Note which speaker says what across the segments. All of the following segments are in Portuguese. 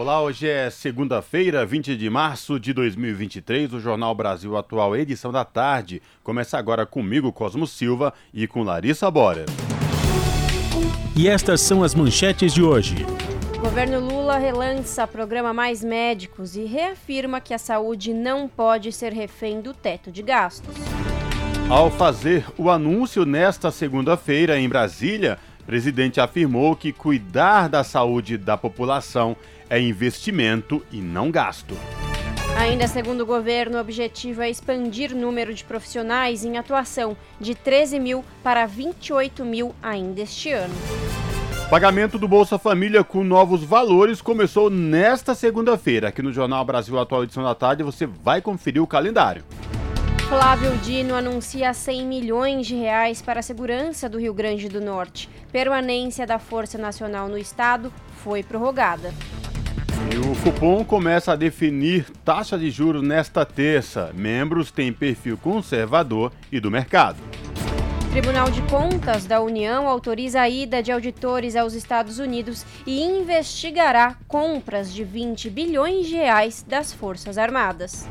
Speaker 1: Olá, hoje é segunda-feira, 20 de março de 2023. O Jornal Brasil Atual, edição da tarde, começa agora comigo, Cosmo Silva, e com Larissa Bora.
Speaker 2: E estas são as manchetes de hoje.
Speaker 3: Governo Lula relança programa Mais Médicos e reafirma que a saúde não pode ser refém do teto de gastos.
Speaker 1: Ao fazer o anúncio nesta segunda-feira em Brasília, o presidente afirmou que cuidar da saúde da população é investimento e não gasto.
Speaker 3: Ainda segundo o governo, o objetivo é expandir o número de profissionais em atuação de 13 mil para 28 mil ainda este ano.
Speaker 1: Pagamento do Bolsa Família com novos valores começou nesta segunda-feira. Aqui no Jornal Brasil Atual Edição da Tarde você vai conferir o calendário.
Speaker 3: Flávio Dino anuncia 100 milhões de reais para a segurança do Rio Grande do Norte. Permanência da Força Nacional no estado foi prorrogada.
Speaker 1: E o cupom começa a definir taxa de juros nesta terça. Membros têm perfil conservador e do mercado.
Speaker 3: Tribunal de Contas da União autoriza a ida de auditores aos Estados Unidos e investigará compras de 20 bilhões de reais das Forças Armadas.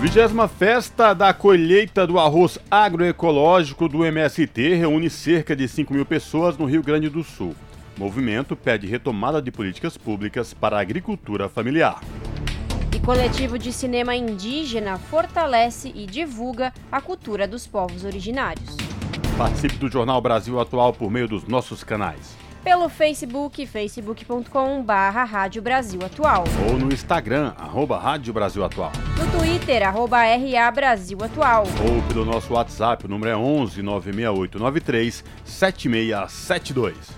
Speaker 1: Vigésima festa da colheita do arroz agroecológico do MST reúne cerca de 5 mil pessoas no Rio Grande do Sul. Movimento pede retomada de políticas públicas para a agricultura familiar.
Speaker 3: E coletivo de cinema indígena fortalece e divulga a cultura dos povos originários.
Speaker 1: Participe do Jornal Brasil Atual por meio dos nossos canais.
Speaker 3: Pelo Facebook, facebook.com barra Rádio Brasil Atual.
Speaker 1: Ou no Instagram, arroba Rádio Brasil Atual.
Speaker 3: No Twitter, arroba RA Brasil Atual.
Speaker 1: Ou pelo nosso WhatsApp, o número é 11 96893 7672.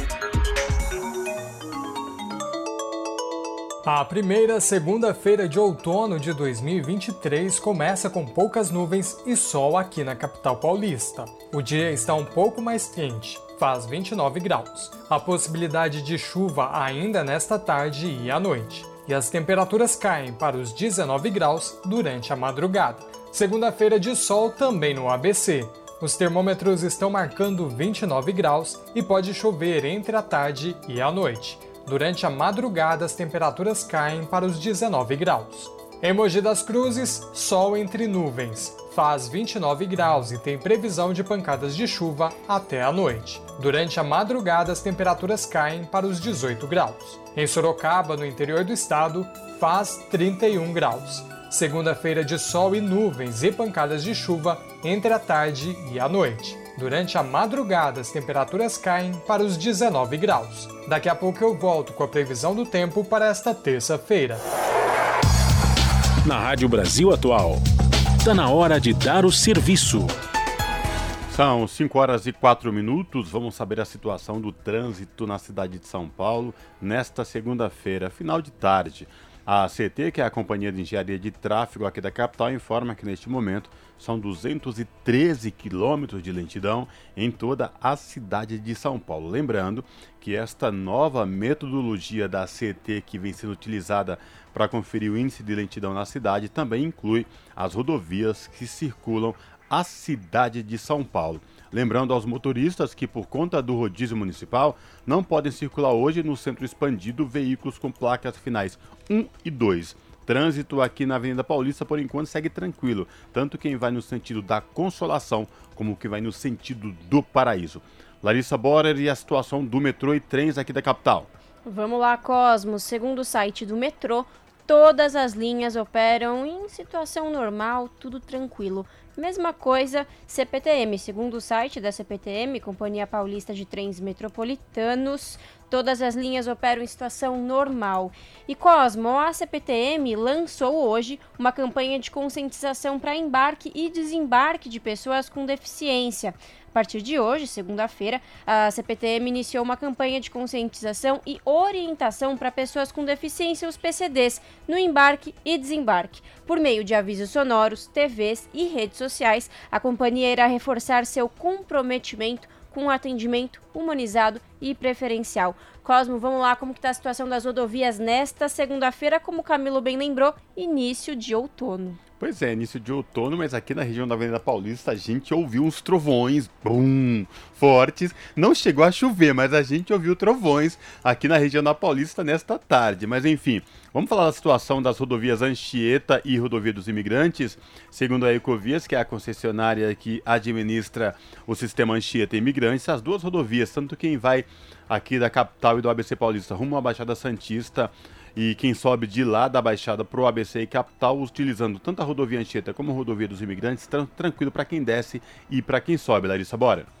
Speaker 4: A primeira segunda-feira de outono de 2023 começa com poucas nuvens e sol aqui na capital paulista. O dia está um pouco mais quente, faz 29 graus. A possibilidade de chuva ainda nesta tarde e à noite. E as temperaturas caem para os 19 graus durante a madrugada. Segunda-feira de sol também no ABC. Os termômetros estão marcando 29 graus e pode chover entre a tarde e a noite. Durante a madrugada, as temperaturas caem para os 19 graus. Em Mogi das Cruzes, sol entre nuvens. Faz 29 graus e tem previsão de pancadas de chuva até a noite. Durante a madrugada, as temperaturas caem para os 18 graus. Em Sorocaba, no interior do estado, faz 31 graus. Segunda-feira de sol e nuvens e pancadas de chuva entre a tarde e a noite. Durante a madrugada, as temperaturas caem para os 19 graus. Daqui a pouco eu volto com a previsão do tempo para esta terça-feira.
Speaker 2: Na Rádio Brasil Atual, está na hora de dar o serviço.
Speaker 1: São 5 horas e 4 minutos. Vamos saber a situação do trânsito na cidade de São Paulo nesta segunda-feira, final de tarde. A CT, que é a Companhia de Engenharia de Tráfego aqui da capital, informa que neste momento são 213 quilômetros de lentidão em toda a cidade de São Paulo. Lembrando que esta nova metodologia da CT que vem sendo utilizada para conferir o índice de lentidão na cidade também inclui as rodovias que circulam a cidade de São Paulo. Lembrando aos motoristas que, por conta do rodízio municipal, não podem circular hoje no centro expandido veículos com placas finais 1 e 2. Trânsito aqui na Avenida Paulista, por enquanto, segue tranquilo, tanto quem vai no sentido da Consolação como quem vai no sentido do Paraíso. Larissa Borer e a situação do metrô e trens aqui da capital.
Speaker 3: Vamos lá, Cosmos. Segundo o site do metrô, todas as linhas operam em situação normal, tudo tranquilo. Mesma coisa CPTM. Segundo o site da CPTM, Companhia Paulista de Trens Metropolitanos, Todas as linhas operam em situação normal. E Cosmo, a CPTM lançou hoje uma campanha de conscientização para embarque e desembarque de pessoas com deficiência. A partir de hoje, segunda-feira, a CPTM iniciou uma campanha de conscientização e orientação para pessoas com deficiência, os PCDs, no embarque e desembarque. Por meio de avisos sonoros, TVs e redes sociais, a companhia irá reforçar seu comprometimento com atendimento humanizado e preferencial. Cosmo, vamos lá, como está a situação das rodovias nesta segunda-feira, como o Camilo bem lembrou, início de outono.
Speaker 1: Pois é, início de outono, mas aqui na região da Avenida Paulista a gente ouviu uns trovões, bum, fortes. Não chegou a chover, mas a gente ouviu trovões aqui na região da Paulista nesta tarde. Mas enfim, vamos falar da situação das rodovias Anchieta e Rodovia dos Imigrantes. Segundo a Ecovias, que é a concessionária que administra o sistema Anchieta e Imigrantes, as duas rodovias, tanto quem vai aqui da capital e do ABC Paulista rumo à Baixada Santista, e quem sobe de lá da Baixada para o ABC e capital, utilizando tanto a rodovia Anchieta como a rodovia dos imigrantes, tranquilo para quem desce e para quem sobe. Larissa, bora!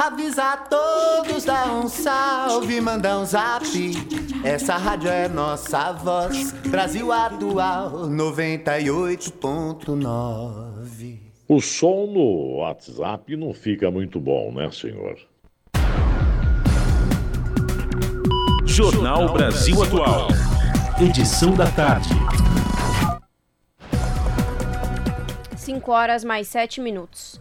Speaker 5: Avisa a todos, dá um salve, manda um zap. Essa rádio é nossa voz, Brasil Atual 98.9.
Speaker 6: O som no WhatsApp não fica muito bom, né, senhor?
Speaker 2: Jornal Brasil Atual. Edição da tarde.
Speaker 3: 5 horas mais 7 minutos.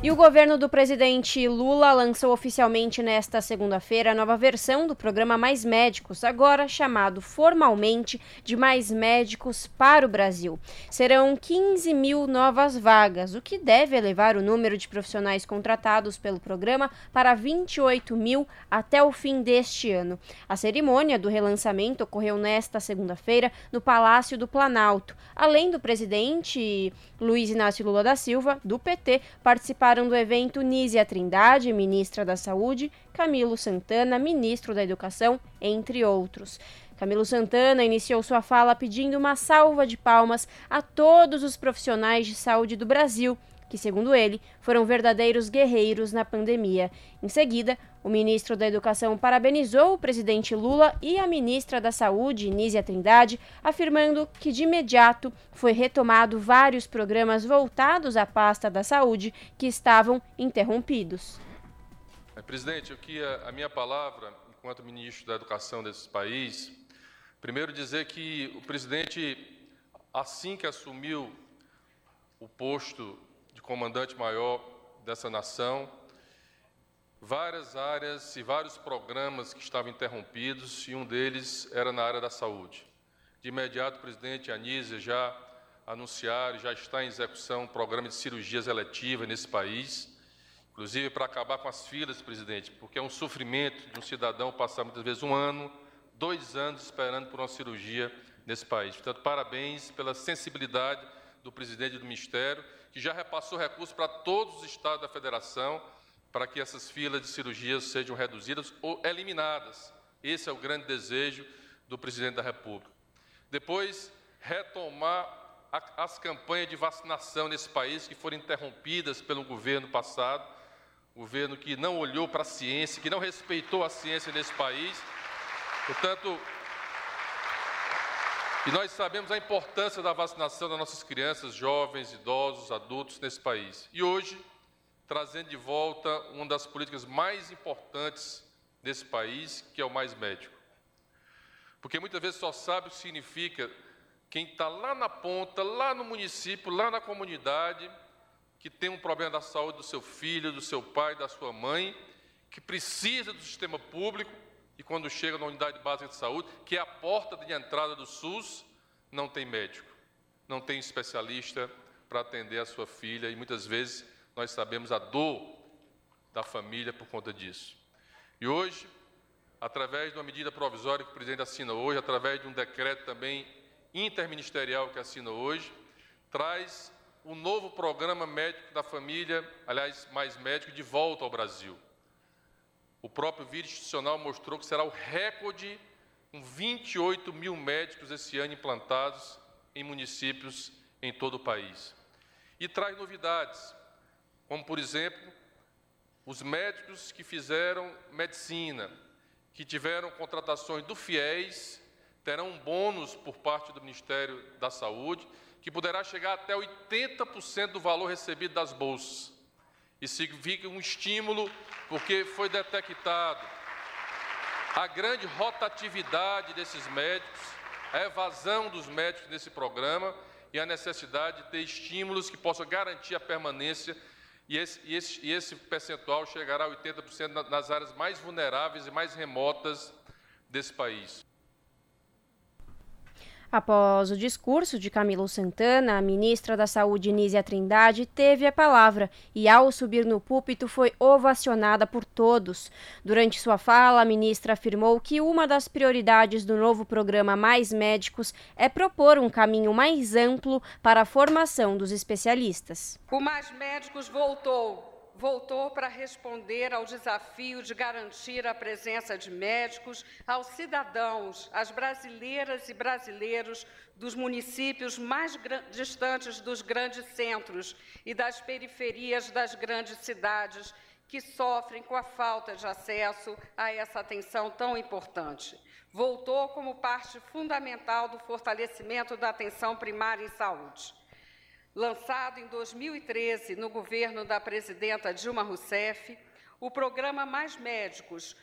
Speaker 3: E o governo do presidente Lula lançou oficialmente nesta segunda-feira a nova versão do programa Mais Médicos, agora chamado formalmente de Mais Médicos para o Brasil. Serão 15 mil novas vagas, o que deve elevar o número de profissionais contratados pelo programa para 28 mil até o fim deste ano. A cerimônia do relançamento ocorreu nesta segunda-feira no Palácio do Planalto. Além do presidente Luiz Inácio Lula da Silva, do PT, participaram do evento Nízia Trindade, ministra da Saúde, Camilo Santana, ministro da Educação, entre outros. Camilo Santana iniciou sua fala pedindo uma salva de palmas a todos os profissionais de saúde do Brasil que, segundo ele, foram verdadeiros guerreiros na pandemia. Em seguida, o ministro da Educação parabenizou o presidente Lula e a ministra da Saúde, Nízia Trindade, afirmando que de imediato foi retomado vários programas voltados à pasta da saúde que estavam interrompidos.
Speaker 7: É, presidente, eu queria a minha palavra, enquanto ministro da Educação desse país, primeiro dizer que o presidente, assim que assumiu o posto comandante-maior dessa nação, várias áreas e vários programas que estavam interrompidos, e um deles era na área da saúde. De imediato, o presidente Anísia já anunciaram, já está em execução um programa de cirurgias eletivas nesse país, inclusive para acabar com as filas, presidente, porque é um sofrimento de um cidadão passar muitas vezes um ano, dois anos esperando por uma cirurgia nesse país. Portanto, parabéns pela sensibilidade do presidente do Ministério, que já repassou recursos para todos os estados da federação, para que essas filas de cirurgias sejam reduzidas ou eliminadas. Esse é o grande desejo do presidente da República. Depois, retomar as campanhas de vacinação nesse país que foram interrompidas pelo governo passado, governo que não olhou para a ciência, que não respeitou a ciência nesse país. Portanto, e nós sabemos a importância da vacinação das nossas crianças, jovens, idosos, adultos nesse país. E hoje, trazendo de volta uma das políticas mais importantes desse país, que é o mais médico. Porque muitas vezes só sabe o que significa quem está lá na ponta, lá no município, lá na comunidade, que tem um problema da saúde do seu filho, do seu pai, da sua mãe, que precisa do sistema público e quando chega na unidade básica de saúde, que é a porta de entrada do SUS, não tem médico, não tem especialista para atender a sua filha e muitas vezes nós sabemos a dor da família por conta disso. E hoje, através de uma medida provisória que o presidente assina hoje, através de um decreto também interministerial que assina hoje, traz o um novo programa médico da família, aliás, mais médico, de volta ao Brasil. O próprio vírus institucional mostrou que será o recorde com 28 mil médicos esse ano implantados em municípios em todo o país. E traz novidades, como, por exemplo, os médicos que fizeram medicina, que tiveram contratações do FIES, terão um bônus por parte do Ministério da Saúde, que poderá chegar até 80% do valor recebido das bolsas. Isso significa um estímulo, porque foi detectado a grande rotatividade desses médicos, a evasão dos médicos nesse programa e a necessidade de ter estímulos que possam garantir a permanência e esse, e esse, e esse percentual chegará a 80% nas áreas mais vulneráveis e mais remotas desse país.
Speaker 3: Após o discurso de Camilo Santana, a ministra da Saúde, Nízia Trindade, teve a palavra e, ao subir no púlpito, foi ovacionada por todos. Durante sua fala, a ministra afirmou que uma das prioridades do novo programa Mais Médicos é propor um caminho mais amplo para a formação dos especialistas.
Speaker 8: O Mais Médicos voltou voltou para responder ao desafio de garantir a presença de médicos aos cidadãos, às brasileiras e brasileiros dos municípios mais distantes dos grandes centros e das periferias das grandes cidades que sofrem com a falta de acesso a essa atenção tão importante. Voltou como parte fundamental do fortalecimento da atenção primária em saúde lançado em 2013 no governo da presidenta Dilma Rousseff, o programa Mais Médicos,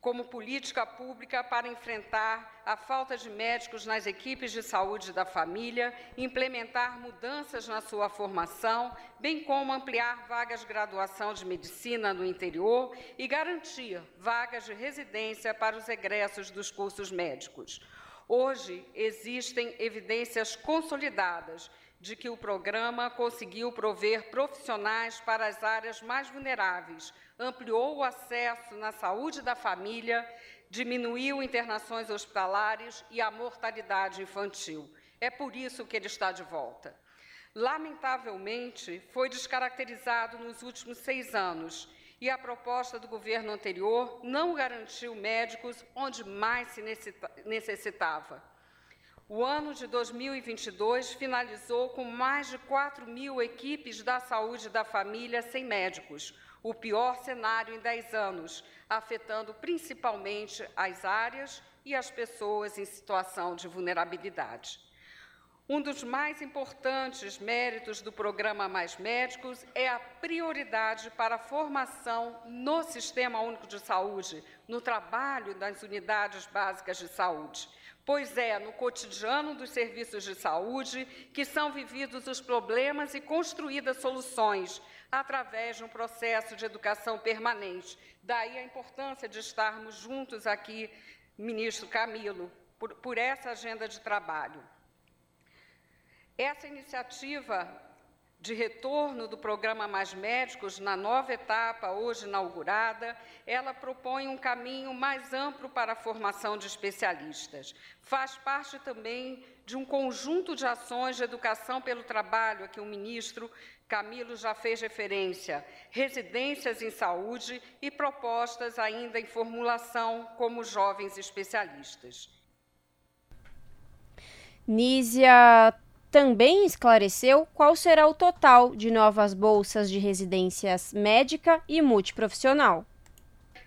Speaker 8: como política pública para enfrentar a falta de médicos nas equipes de saúde da família, implementar mudanças na sua formação, bem como ampliar vagas de graduação de medicina no interior e garantir vagas de residência para os egressos dos cursos médicos. Hoje existem evidências consolidadas de que o programa conseguiu prover profissionais para as áreas mais vulneráveis, ampliou o acesso na saúde da família, diminuiu internações hospitalares e a mortalidade infantil. É por isso que ele está de volta. Lamentavelmente, foi descaracterizado nos últimos seis anos e a proposta do governo anterior não garantiu médicos onde mais se necessitava. O ano de 2022 finalizou com mais de 4 mil equipes da saúde da família sem médicos, o pior cenário em 10 anos, afetando principalmente as áreas e as pessoas em situação de vulnerabilidade. Um dos mais importantes méritos do programa Mais Médicos é a prioridade para a formação no Sistema Único de Saúde, no trabalho das unidades básicas de saúde pois é no cotidiano dos serviços de saúde que são vividos os problemas e construídas soluções através de um processo de educação permanente. Daí a importância de estarmos juntos aqui, ministro Camilo, por, por essa agenda de trabalho. Essa iniciativa de retorno do programa Mais Médicos, na nova etapa hoje inaugurada, ela propõe um caminho mais amplo para a formação de especialistas. Faz parte também de um conjunto de ações de educação pelo trabalho a que o ministro Camilo já fez referência, residências em saúde e propostas ainda em formulação como jovens especialistas.
Speaker 3: Nízia também esclareceu qual será o total de novas bolsas de residências médica e multiprofissional.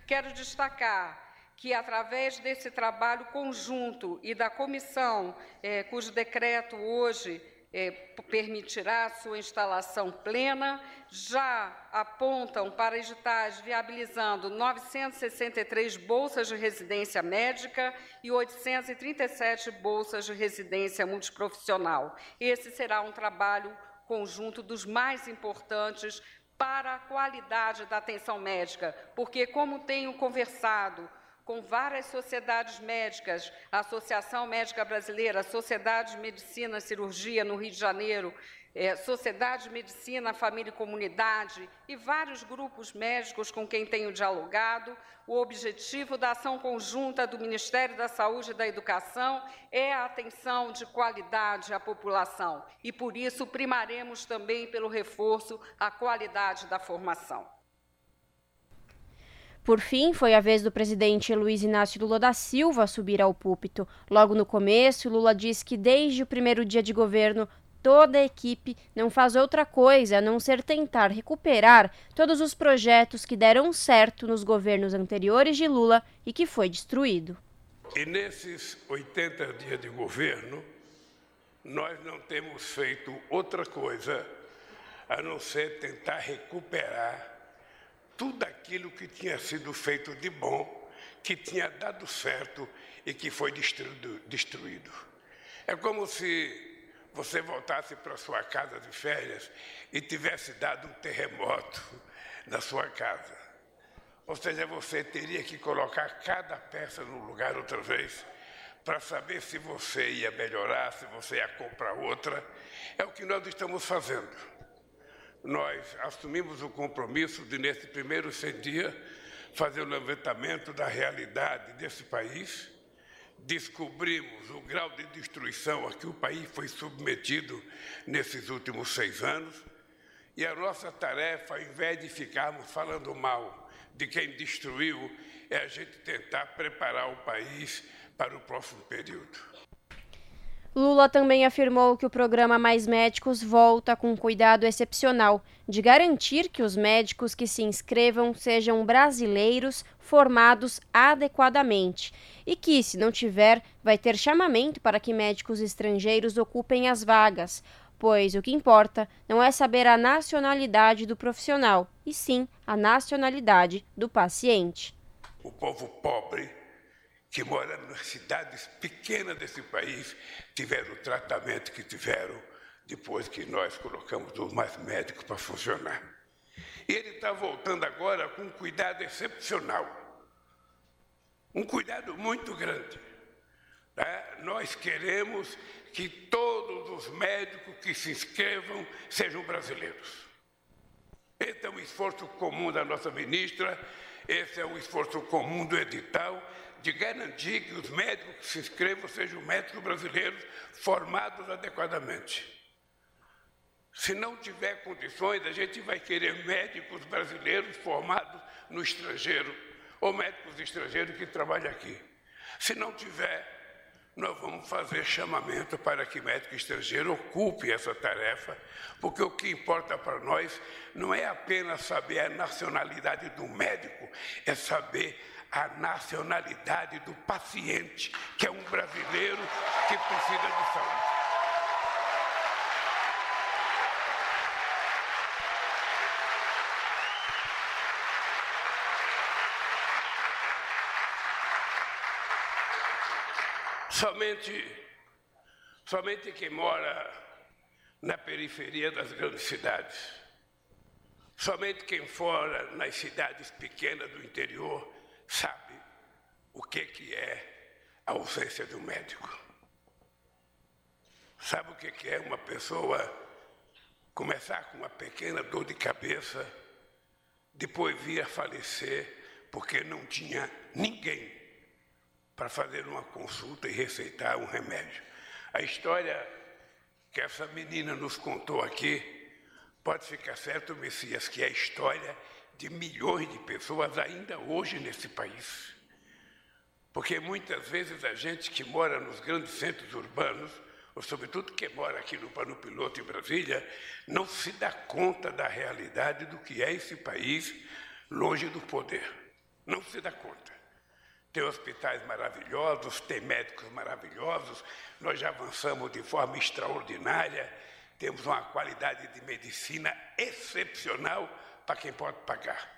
Speaker 8: Quero destacar que, através desse trabalho conjunto e da comissão, eh, cujo decreto hoje é, permitirá sua instalação plena, já apontam para editais viabilizando 963 bolsas de residência médica e 837 bolsas de residência multiprofissional. Esse será um trabalho conjunto dos mais importantes para a qualidade da atenção médica, porque, como tenho conversado com várias sociedades médicas, a Associação Médica Brasileira, a Sociedade de Medicina e Cirurgia no Rio de Janeiro, é, Sociedade de Medicina, Família e Comunidade e vários grupos médicos com quem tenho dialogado, o objetivo da ação conjunta do Ministério da Saúde e da Educação é a atenção de qualidade à população e, por isso, primaremos também pelo reforço à qualidade da formação.
Speaker 3: Por fim, foi a vez do presidente Luiz Inácio Lula da Silva subir ao púlpito. Logo no começo, Lula disse que desde o primeiro dia de governo toda a equipe não faz outra coisa a não ser tentar recuperar todos os projetos que deram certo nos governos anteriores de Lula e que foi destruído.
Speaker 9: E nesses 80 dias de governo, nós não temos feito outra coisa a não ser tentar recuperar tudo aquilo que tinha sido feito de bom, que tinha dado certo e que foi destruído. É como se você voltasse para sua casa de férias e tivesse dado um terremoto na sua casa. Ou seja, você teria que colocar cada peça no lugar outra vez para saber se você ia melhorar, se você ia comprar outra. É o que nós estamos fazendo. Nós assumimos o compromisso de, nesse primeiro 100 dias, fazer o levantamento da realidade desse país descobrimos o grau de destruição a que o país foi submetido nesses últimos seis anos, e a nossa tarefa, ao invés de ficarmos falando mal de quem destruiu, é a gente tentar preparar o país para o próximo período.
Speaker 3: Lula também afirmou que o programa Mais Médicos volta com cuidado excepcional de garantir que os médicos que se inscrevam sejam brasileiros formados adequadamente e que, se não tiver, vai ter chamamento para que médicos estrangeiros ocupem as vagas, pois o que importa não é saber a nacionalidade do profissional, e sim a nacionalidade do paciente.
Speaker 9: O povo pobre que mora nas cidades pequenas desse país tiveram o tratamento que tiveram depois que nós colocamos os mais médicos para funcionar. E ele está voltando agora com um cuidado excepcional, um cuidado muito grande. Né? Nós queremos que todos os médicos que se inscrevam sejam brasileiros. Esse é um esforço comum da nossa ministra, esse é um esforço comum do edital, de garantir que os médicos que se inscrevam sejam médicos brasileiros formados adequadamente. Se não tiver condições, a gente vai querer médicos brasileiros formados no estrangeiro, ou médicos estrangeiros que trabalham aqui. Se não tiver, nós vamos fazer chamamento para que médico estrangeiro ocupe essa tarefa, porque o que importa para nós não é apenas saber a nacionalidade do médico, é saber a nacionalidade do paciente, que é um brasileiro que precisa de saúde. Somente, somente quem mora na periferia das grandes cidades, somente quem fora nas cidades pequenas do interior sabe o que, que é a ausência do médico. Sabe o que, que é uma pessoa começar com uma pequena dor de cabeça, depois vir a falecer porque não tinha ninguém para fazer uma consulta e receitar um remédio. A história que essa menina nos contou aqui, pode ficar certo, Messias, que é a história de milhões de pessoas ainda hoje nesse país. Porque muitas vezes a gente que mora nos grandes centros urbanos, ou sobretudo quem mora aqui no Pano Piloto em Brasília, não se dá conta da realidade do que é esse país longe do poder. Não se dá conta. Tem hospitais maravilhosos, tem médicos maravilhosos, nós já avançamos de forma extraordinária, temos uma qualidade de medicina excepcional para quem pode pagar.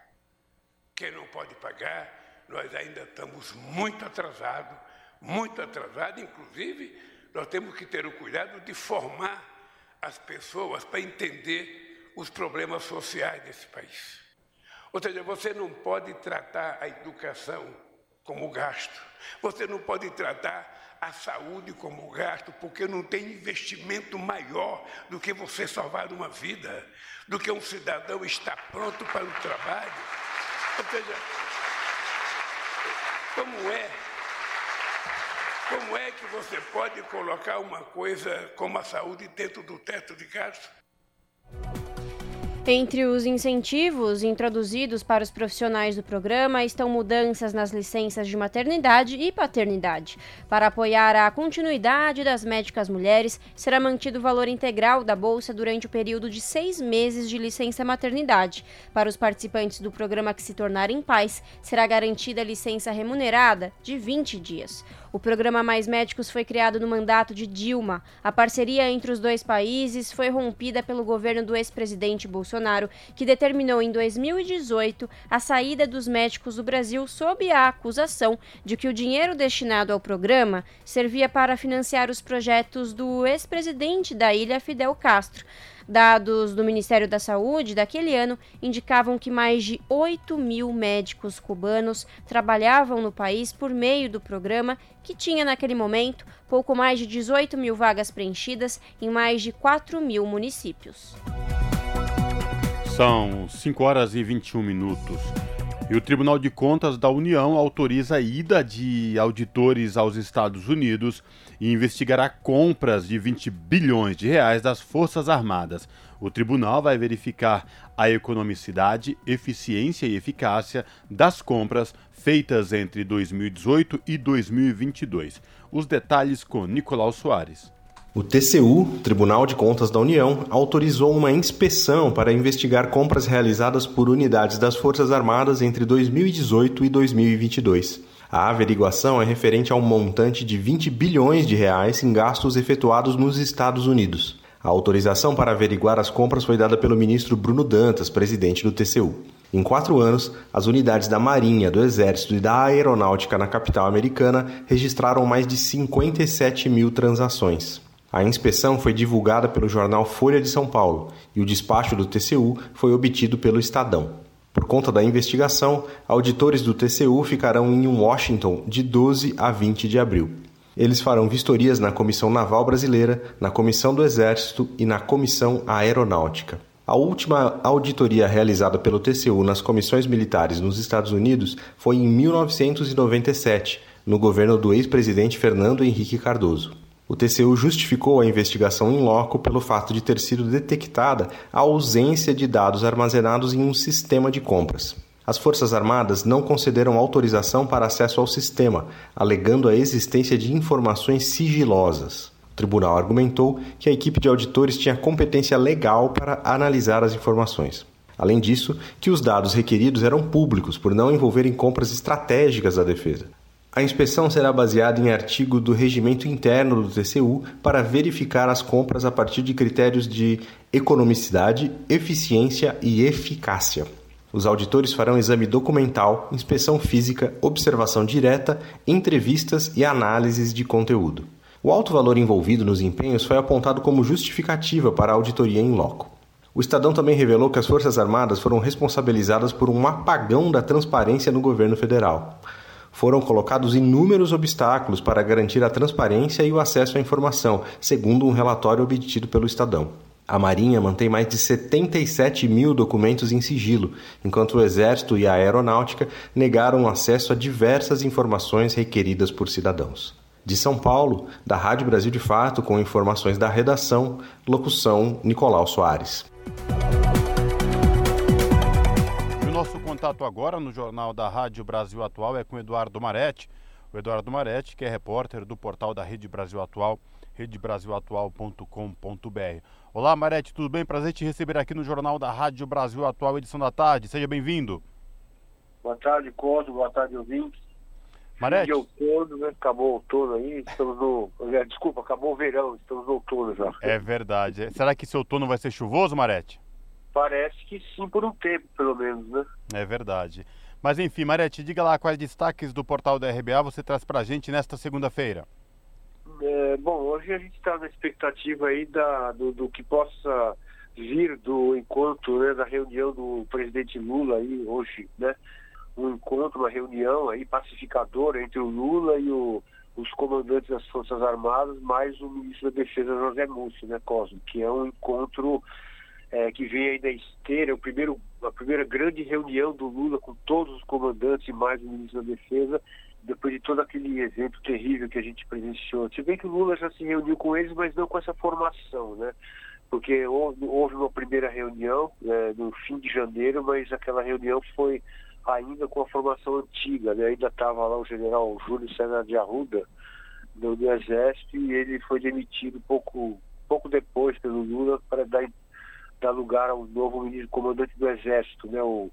Speaker 9: Quem não pode pagar, nós ainda estamos muito atrasados, muito atrasados, inclusive nós temos que ter o cuidado de formar as pessoas para entender os problemas sociais desse país. Ou seja, você não pode tratar a educação como gasto. Você não pode tratar a saúde como gasto, porque não tem investimento maior do que você salvar uma vida, do que um cidadão estar pronto para o trabalho. Ou seja, como é? Como é que você pode colocar uma coisa como a saúde dentro do teto de gasto?
Speaker 3: Entre os incentivos introduzidos para os profissionais do programa estão mudanças nas licenças de maternidade e paternidade. Para apoiar a continuidade das médicas mulheres, será mantido o valor integral da bolsa durante o período de seis meses de licença maternidade. Para os participantes do programa que se tornarem pais, será garantida a licença remunerada de 20 dias. O programa Mais Médicos foi criado no mandato de Dilma. A parceria entre os dois países foi rompida pelo governo do ex-presidente Bolsonaro, que determinou em 2018 a saída dos médicos do Brasil sob a acusação de que o dinheiro destinado ao programa servia para financiar os projetos do ex-presidente da ilha, Fidel Castro. Dados do Ministério da Saúde daquele ano indicavam que mais de 8 mil médicos cubanos trabalhavam no país por meio do programa, que tinha naquele momento pouco mais de 18 mil vagas preenchidas em mais de 4 mil municípios.
Speaker 1: São 5 horas e 21 minutos. E o Tribunal de Contas da União autoriza a ida de auditores aos Estados Unidos e investigará compras de 20 bilhões de reais das Forças Armadas. O tribunal vai verificar a economicidade, eficiência e eficácia das compras feitas entre 2018 e 2022. Os detalhes com Nicolau Soares.
Speaker 10: O TCU, Tribunal de Contas da União, autorizou uma inspeção para investigar compras realizadas por unidades das Forças Armadas entre 2018 e 2022. A averiguação é referente a um montante de 20 bilhões de reais em gastos efetuados nos Estados Unidos. A autorização para averiguar as compras foi dada pelo ministro Bruno Dantas, presidente do TCU. Em quatro anos, as unidades da Marinha, do Exército e da Aeronáutica na capital americana registraram mais de 57 mil transações. A inspeção foi divulgada pelo jornal Folha de São Paulo e o despacho do TCU foi obtido pelo Estadão. Por conta da investigação, auditores do TCU ficarão em Washington de 12 a 20 de abril. Eles farão vistorias na Comissão Naval Brasileira, na Comissão do Exército e na Comissão Aeronáutica. A última auditoria realizada pelo TCU nas comissões militares nos Estados Unidos foi em 1997, no governo do ex-presidente Fernando Henrique Cardoso. O TCU justificou a investigação em loco pelo fato de ter sido detectada a ausência de dados armazenados em um sistema de compras. As Forças Armadas não concederam autorização para acesso ao sistema, alegando a existência de informações sigilosas. O tribunal argumentou que a equipe de auditores tinha competência legal para analisar as informações. Além disso, que os dados requeridos eram públicos por não envolverem compras estratégicas da defesa. A inspeção será baseada em artigo do regimento interno do TCU para verificar as compras a partir de critérios de economicidade, eficiência e eficácia. Os auditores farão exame documental, inspeção física, observação direta, entrevistas e análises de conteúdo. O alto valor envolvido nos empenhos foi apontado como justificativa para a auditoria em loco. O Estadão também revelou que as Forças Armadas foram responsabilizadas por um apagão da transparência no governo federal foram colocados inúmeros obstáculos para garantir a transparência e o acesso à informação, segundo um relatório obtido pelo Estadão. A Marinha mantém mais de 77 mil documentos em sigilo, enquanto o Exército e a Aeronáutica negaram acesso a diversas informações requeridas por cidadãos. De São Paulo, da Rádio Brasil de Fato, com informações da redação, locução Nicolau Soares.
Speaker 1: Contato agora no Jornal da Rádio Brasil Atual é com Eduardo Maretti. O Eduardo Maretti, que é repórter do portal da Rede Brasil Atual, redebrasilatual.com.br. Olá, Maretti, tudo bem? Prazer te receber aqui no Jornal da Rádio Brasil Atual, edição da tarde. Seja bem-vindo.
Speaker 11: Boa tarde, Cosmo. Boa tarde, ouvintes.
Speaker 1: Maretti.
Speaker 11: De outono, né? Acabou o outono aí, estamos no... Desculpa, acabou o verão, estamos no outono já.
Speaker 1: É verdade. Será que esse outono vai ser chuvoso, Maretti?
Speaker 11: Parece que sim, por um tempo, pelo menos, né?
Speaker 1: É verdade. Mas enfim, Marete, diga lá quais destaques do portal da RBA você traz pra gente nesta segunda-feira.
Speaker 11: É, bom, hoje a gente está na expectativa aí da, do, do, que possa vir do encontro, né, da reunião do presidente Lula aí hoje, né? um encontro, uma reunião aí pacificadora entre o Lula e o, os comandantes das Forças Armadas, mais o ministro da Defesa José Múcio, né, Cosmo, que é um encontro é, que vem aí da esteira, é o primeiro, a primeira grande reunião do Lula com todos os comandantes e mais o ministro da Defesa, depois de todo aquele evento terrível que a gente presenciou. Se bem que o Lula já se reuniu com eles, mas não com essa formação, né? Porque houve, houve uma primeira reunião é, no fim de janeiro, mas aquela reunião foi ainda com a formação antiga, né? Ainda estava lá o general Júlio César de Arruda, do Exército, e ele foi demitido pouco, pouco depois pelo Lula para dar dar lugar ao novo ministro comandante do Exército, né? O,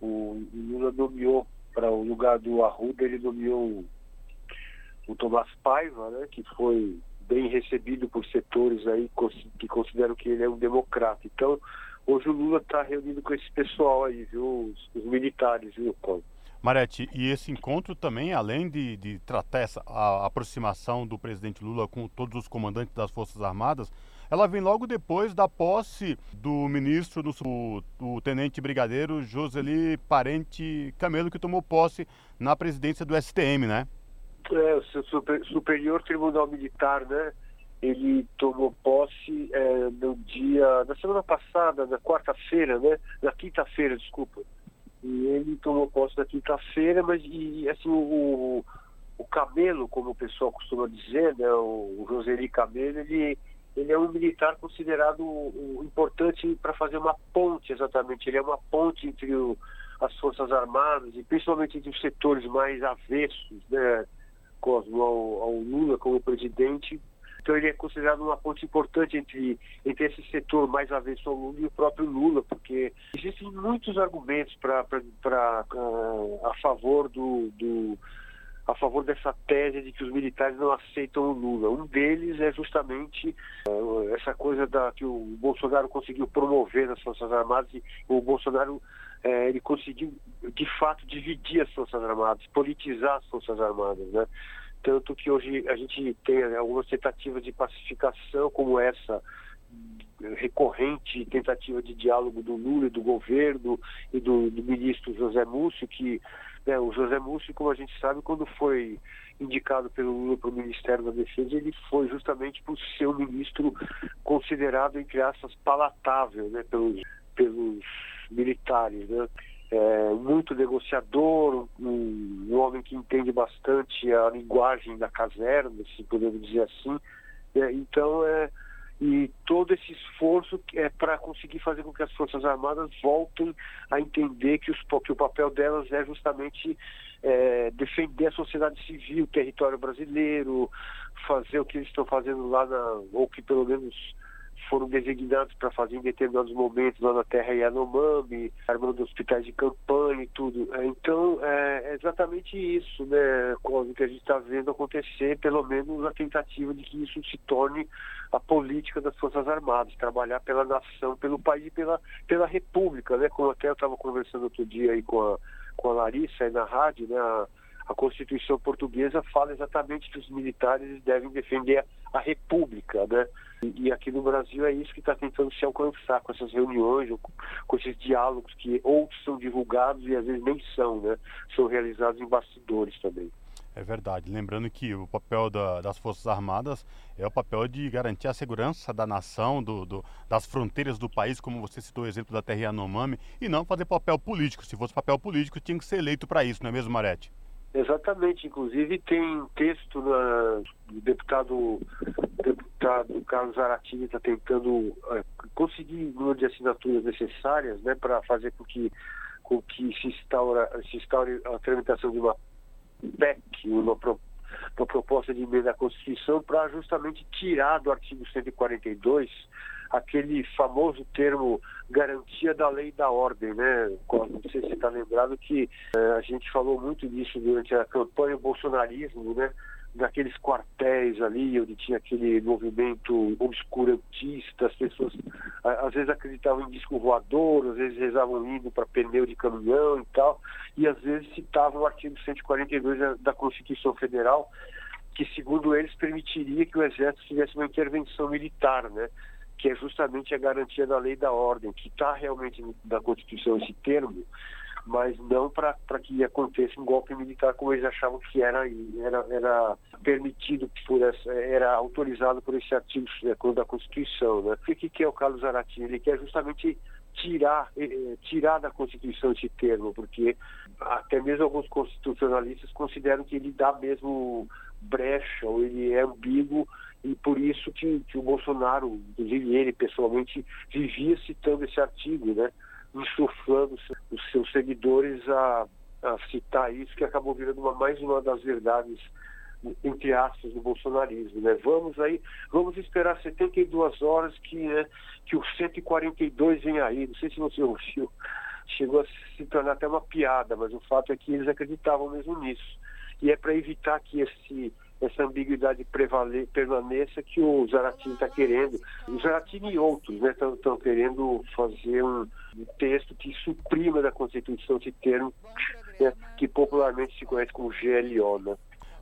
Speaker 11: o Lula nomeou para o lugar do Arruda, ele nomeou o, o Tomás Paiva, né? Que foi bem recebido por setores aí que consideram que ele é um democrata. Então, hoje o Lula está reunido com esse pessoal aí, viu? Os, os militares, viu, Paulo?
Speaker 1: Marete, e esse encontro também, além de, de tratar essa a aproximação do presidente Lula com todos os comandantes das Forças Armadas, ela vem logo depois da posse do ministro, do, tenente brigadeiro Joseli Parente Camelo, que tomou posse na presidência do STM, né?
Speaker 11: É, o super, Superior Tribunal Militar, né? Ele tomou posse é, no dia, na semana passada, na quarta-feira, né? Na quinta-feira, desculpa. E ele tomou posse na quinta-feira, mas e, assim, o, o Camelo, como o pessoal costuma dizer, né? O, o Joseli Camelo, ele ele é um militar considerado importante para fazer uma ponte, exatamente. Ele é uma ponte entre o, as Forças Armadas e principalmente entre os setores mais avessos, né, ao, ao Lula como presidente. Então ele é considerado uma ponte importante entre, entre esse setor mais avesso ao Lula e o próprio Lula, porque existem muitos argumentos para uh, a favor do, do a favor dessa tese de que os militares não aceitam o Lula. Um deles é justamente uh, essa coisa da, que o Bolsonaro conseguiu promover nas Forças Armadas e o Bolsonaro uh, ele conseguiu de fato dividir as Forças Armadas, politizar as Forças Armadas, né? Tanto que hoje a gente tem algumas tentativas de pacificação como essa recorrente tentativa de diálogo do Lula e do governo e do, do ministro José Múcio, que né, o José Múcio, como a gente sabe, quando foi indicado pelo Lula para o Ministério da Defesa, ele foi justamente por ser um ministro considerado, entre aspas, palatável né, pelos, pelos militares. Né? É, muito negociador, um, um, homem que entende bastante a linguagem da caserna, se podemos dizer assim. É, então, é, e todo esse esforço é para conseguir fazer com que as Forças Armadas voltem a entender que, os, que o papel delas é justamente é, defender a sociedade civil, o território brasileiro, fazer o que eles estão fazendo lá, na, ou que pelo menos foram designados para fazer em determinados momentos lá na terra Yanomami, armando hospitais de campanha e tudo. É, então, é exatamente isso, né, que a gente está vendo acontecer, pelo menos a tentativa de que isso se torne a política das Forças Armadas, trabalhar pela nação, pelo país e pela, pela república, né, como até eu estava conversando outro dia aí com a, com a Larissa aí na rádio, né, a, a Constituição portuguesa fala exatamente que os militares devem defender a, República, né? E, e, aqui no Brasil é isso que está tentando se alcançar com essas reuniões, com, com esses diálogos que ou são divulgados e às vezes nem são, né? São realizados em bastidores também.
Speaker 1: É verdade. Lembrando que o papel da, das Forças Armadas é o papel de garantir a segurança da nação, do, do, das fronteiras do país, como você citou o exemplo da terra Yanomami, e não fazer papel político. Se fosse papel político, tinha que ser eleito para isso, não é mesmo, Marete?
Speaker 11: Exatamente, inclusive tem texto na, do deputado, deputado Carlos Aratini está tentando é, conseguir o número de assinaturas necessárias né, para fazer com que, com que se, instaura, se instaure a tramitação de uma PEC, uma, uma proposta de emenda à Constituição, para justamente tirar do artigo 142 aquele famoso termo garantia da lei e da ordem, né? Não sei se está lembrado que é, a gente falou muito disso durante a campanha bolsonarismo, né? Daqueles quartéis ali, onde tinha aquele movimento obscurantista, as pessoas às vezes acreditavam em disco voador, às vezes rezavam indo para pneu de caminhão e tal, e às vezes citavam o artigo 142 da Constituição Federal, que segundo eles permitiria que o Exército tivesse uma intervenção militar, né? Que é justamente a garantia da lei e da ordem, que está realmente na Constituição esse termo, mas não para que aconteça um golpe militar como eles achavam que era, era, era permitido por essa, era autorizado por esse artigo é, da Constituição. Né? O que, que é o Carlos Zaratin? Ele quer justamente tirar, eh, eh, tirar da Constituição esse termo, porque até mesmo alguns constitucionalistas consideram que ele dá mesmo brecha, ou ele é ambíguo, e por isso que, que o Bolsonaro, inclusive ele pessoalmente, vivia citando esse artigo, né? insuflando os seus seguidores a, a citar isso, que acabou virando uma, mais uma das verdades entre aspas, do bolsonarismo. Né? Vamos aí, vamos esperar 72 horas que, né, que o 142 vem aí. Não sei se você ouviu, chegou a se tornar até uma piada, mas o fato é que eles acreditavam mesmo nisso. E é para evitar que esse, essa ambiguidade prevale, permaneça que o Zaratini está querendo. O Zaratini e outros estão né, querendo fazer um, texto que suprima da Constituição esse termo né, que popularmente se conhece como GLO. Né?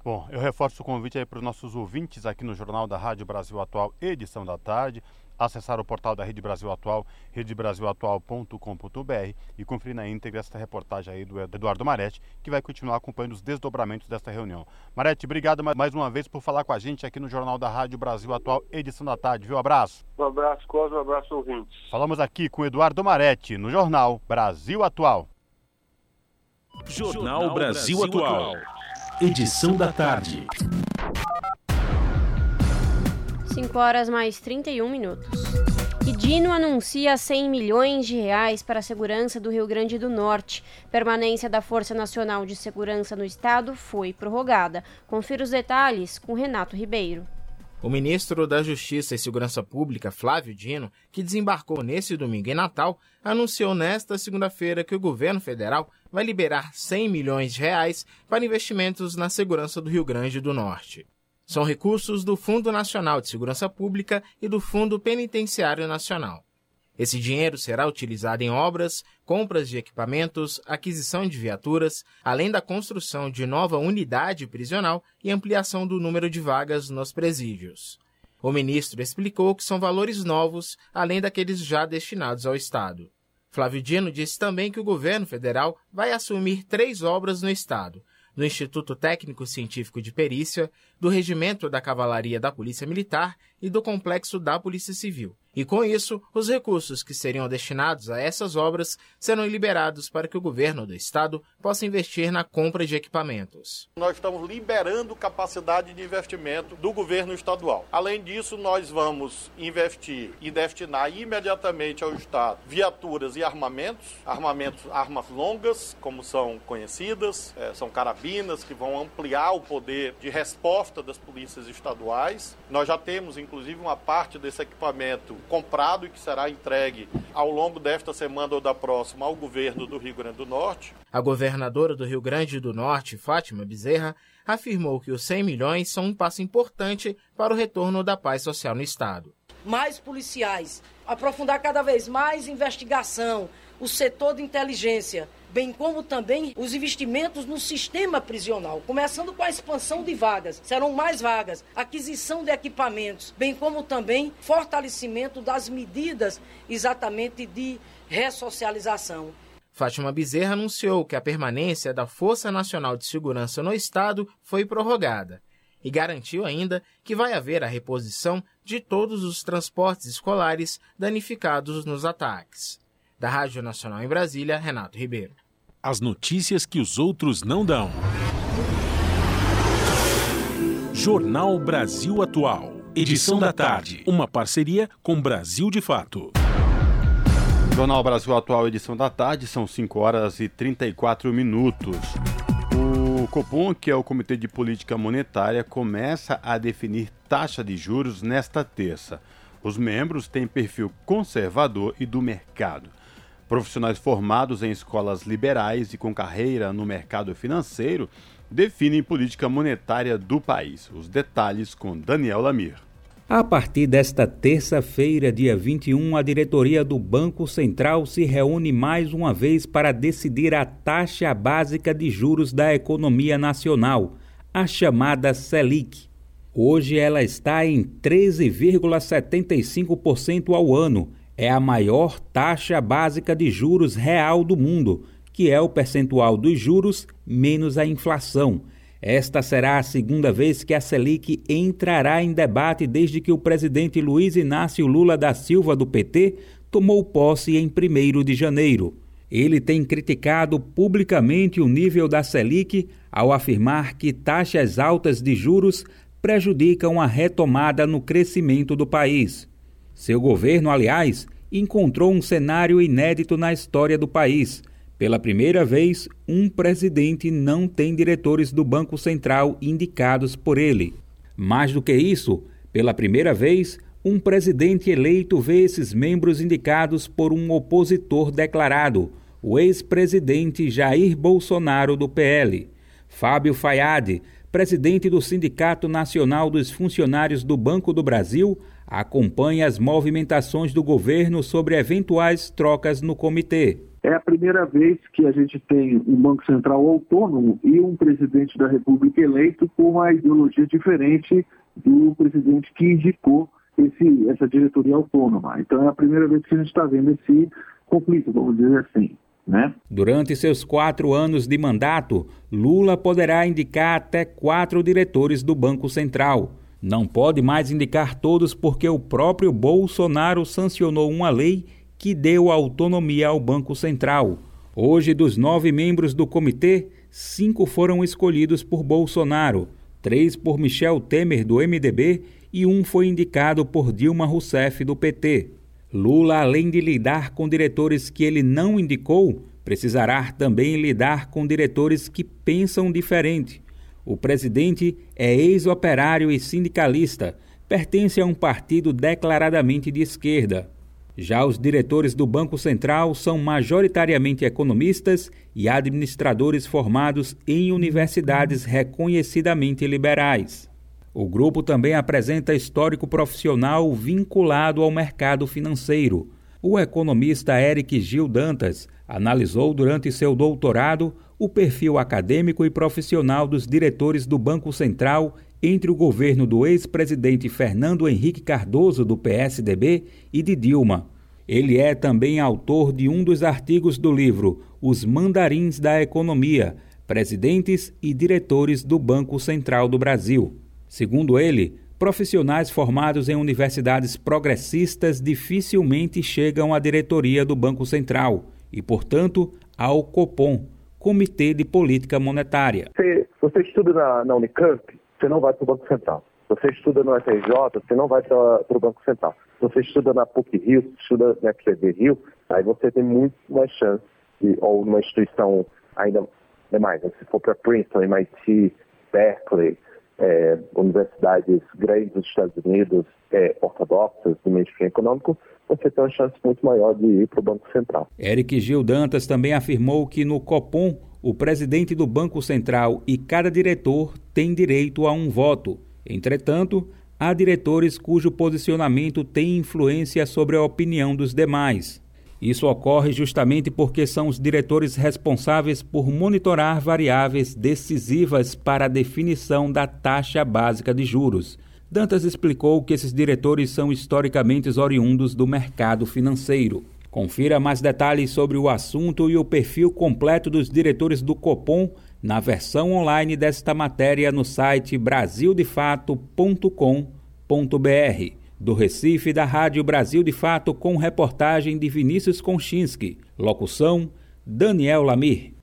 Speaker 1: Bom, eu reforço o convite aí para os nossos ouvintes aqui no Jornal da Rádio Brasil Atual, edição da tarde, acessar o portal da Rede Brasil Atual, redebrasilatual.com.br e conferir na íntegra esta reportagem aí do Eduardo Marete, que vai continuar acompanhando os desdobramentos desta reunião. Marete, obrigado mais uma vez por falar com a gente aqui no Jornal da Rádio Brasil Atual, edição da tarde, viu? Abraço.
Speaker 11: Um abraço, Cosmo, um abraço, ouvintes.
Speaker 1: Falamos aqui com Eduardo Marete, no Jornal Brasil Atual.
Speaker 2: Jornal Brasil, Brasil Atual edição da tarde.
Speaker 3: 5 horas mais 31 minutos. E Dino anuncia 100 milhões de reais para a segurança do Rio Grande do Norte. Permanência da Força Nacional de Segurança no Estado foi prorrogada. Confira os detalhes com Renato Ribeiro.
Speaker 12: O ministro da Justiça e Segurança Pública, Flávio Dino, que desembarcou nesse domingo em Natal, anunciou nesta segunda-feira que o governo federal vai liberar 100 milhões de reais para investimentos na segurança do Rio Grande do Norte. São recursos do Fundo Nacional de Segurança Pública e do Fundo Penitenciário Nacional. Esse dinheiro será utilizado em obras, compras de equipamentos, aquisição de viaturas, além da construção de nova unidade prisional e ampliação do número de vagas nos presídios. O ministro explicou que são valores novos, além daqueles já destinados ao Estado. Flávio Dino disse também que o governo federal vai assumir três obras no Estado, do Instituto Técnico Científico de Perícia, do Regimento da Cavalaria da Polícia Militar e do Complexo da Polícia Civil. E com isso, os recursos que seriam destinados a essas obras serão liberados para que o governo do estado possa investir na compra de equipamentos.
Speaker 13: Nós estamos liberando capacidade de investimento do governo estadual. Além disso, nós vamos investir e destinar imediatamente ao estado viaturas e armamentos, armamentos, armas longas, como são conhecidas, é, são carabinas que vão ampliar o poder de resposta das polícias estaduais. Nós já temos, inclusive, uma parte desse equipamento comprado e que será entregue ao longo desta semana ou da próxima ao governo do Rio Grande do Norte.
Speaker 12: A governadora do Rio Grande do Norte, Fátima Bezerra, afirmou que os 100 milhões são um passo importante para o retorno da paz social no Estado.
Speaker 14: Mais policiais, aprofundar cada vez mais investigação, o setor de inteligência, bem como também os investimentos no sistema prisional, começando com a expansão de vagas, serão mais vagas, aquisição de equipamentos, bem como também fortalecimento das medidas exatamente de ressocialização.
Speaker 12: Fátima Bezerra anunciou que a permanência da Força Nacional de Segurança no Estado foi prorrogada e garantiu ainda que vai haver a reposição de todos os transportes escolares danificados nos ataques. Da Rádio Nacional em Brasília, Renato Ribeiro.
Speaker 2: As notícias que os outros não dão. Jornal Brasil Atual. Edição da tarde. Uma parceria com Brasil de Fato.
Speaker 1: Jornal Brasil Atual, edição da tarde, são 5 horas e 34 minutos. O Copom, que é o Comitê de Política Monetária, começa a definir taxa de juros nesta terça. Os membros têm perfil conservador e do mercado. Profissionais formados em escolas liberais e com carreira no mercado financeiro definem política monetária do país. Os detalhes com Daniel Lamir.
Speaker 15: A partir desta terça-feira, dia 21, a diretoria do Banco Central se reúne mais uma vez para decidir a taxa básica de juros da economia nacional, a chamada Selic. Hoje ela está em 13,75% ao ano é a maior taxa básica de juros real do mundo, que é o percentual dos juros menos a inflação. Esta será a segunda vez que a Selic entrará em debate desde que o presidente Luiz Inácio Lula da Silva, do PT, tomou posse em 1 de janeiro. Ele tem criticado publicamente o nível da Selic ao afirmar que taxas altas de juros prejudicam a retomada no crescimento do país. Seu governo, aliás, encontrou um cenário inédito na história do país pela primeira vez, um presidente não tem diretores do Banco Central indicados por ele. Mais do que isso, pela primeira vez, um presidente eleito vê esses membros indicados por um opositor declarado, o ex-presidente Jair Bolsonaro do PL. Fábio Fayad, presidente do Sindicato Nacional dos Funcionários do Banco do Brasil, acompanha as movimentações do governo sobre eventuais trocas no comitê.
Speaker 16: É a primeira vez que a gente tem um Banco Central autônomo e um presidente da República eleito com uma ideologia diferente do presidente que indicou esse, essa diretoria autônoma. Então é a primeira vez que a gente está vendo esse conflito, vamos dizer assim. Né?
Speaker 15: Durante seus quatro anos de mandato, Lula poderá indicar até quatro diretores do Banco Central. Não pode mais indicar todos porque o próprio Bolsonaro sancionou uma lei que deu autonomia ao Banco Central. Hoje, dos nove membros do comitê, cinco foram escolhidos por Bolsonaro, três por Michel Temer, do MDB, e um foi indicado por Dilma Rousseff, do PT. Lula, além de lidar com diretores que ele não indicou, precisará também lidar com diretores que pensam diferente. O presidente é ex-operário e sindicalista, pertence a um partido declaradamente de esquerda. Já os diretores do Banco Central são majoritariamente economistas e administradores formados em universidades reconhecidamente liberais. O grupo também apresenta histórico profissional vinculado ao mercado financeiro. O economista Eric Gil Dantas analisou durante seu doutorado o perfil acadêmico e profissional dos diretores do Banco Central entre o governo do ex-presidente Fernando Henrique Cardoso, do PSDB, e de Dilma. Ele é também autor de um dos artigos do livro Os Mandarins da Economia, Presidentes e Diretores do Banco Central do Brasil. Segundo ele, profissionais formados em universidades progressistas dificilmente chegam à diretoria do Banco Central e, portanto, ao COPOM, Comitê de Política Monetária.
Speaker 17: Você, você estuda na, na Unicamp, você não vai para o Banco Central. Você estuda no FRJ, você não vai para o Banco Central. Você estuda na PUC Rio, estuda na FCB Rio, aí você tem muito mais chance, de, ou numa instituição ainda mais, né? se for para Princeton, MIT, Berkeley, é, universidades grandes dos Estados Unidos, é, ortodoxas do mainstream econômico, você tem uma chance muito maior de ir para o Banco Central.
Speaker 15: Eric Gil Dantas também afirmou que no Copom, o presidente do Banco Central e cada diretor tem direito a um voto. Entretanto, há diretores cujo posicionamento tem influência sobre a opinião dos demais. Isso ocorre justamente porque são os diretores responsáveis por monitorar variáveis decisivas para a definição da taxa básica de juros. Dantas explicou que esses diretores são historicamente oriundos do mercado financeiro. Confira mais detalhes sobre o assunto e o perfil completo dos diretores do Copom na versão online desta matéria no site brasildefato.com.br. Do Recife, da Rádio Brasil de Fato, com reportagem de Vinícius Konchinski. Locução: Daniel Lamir.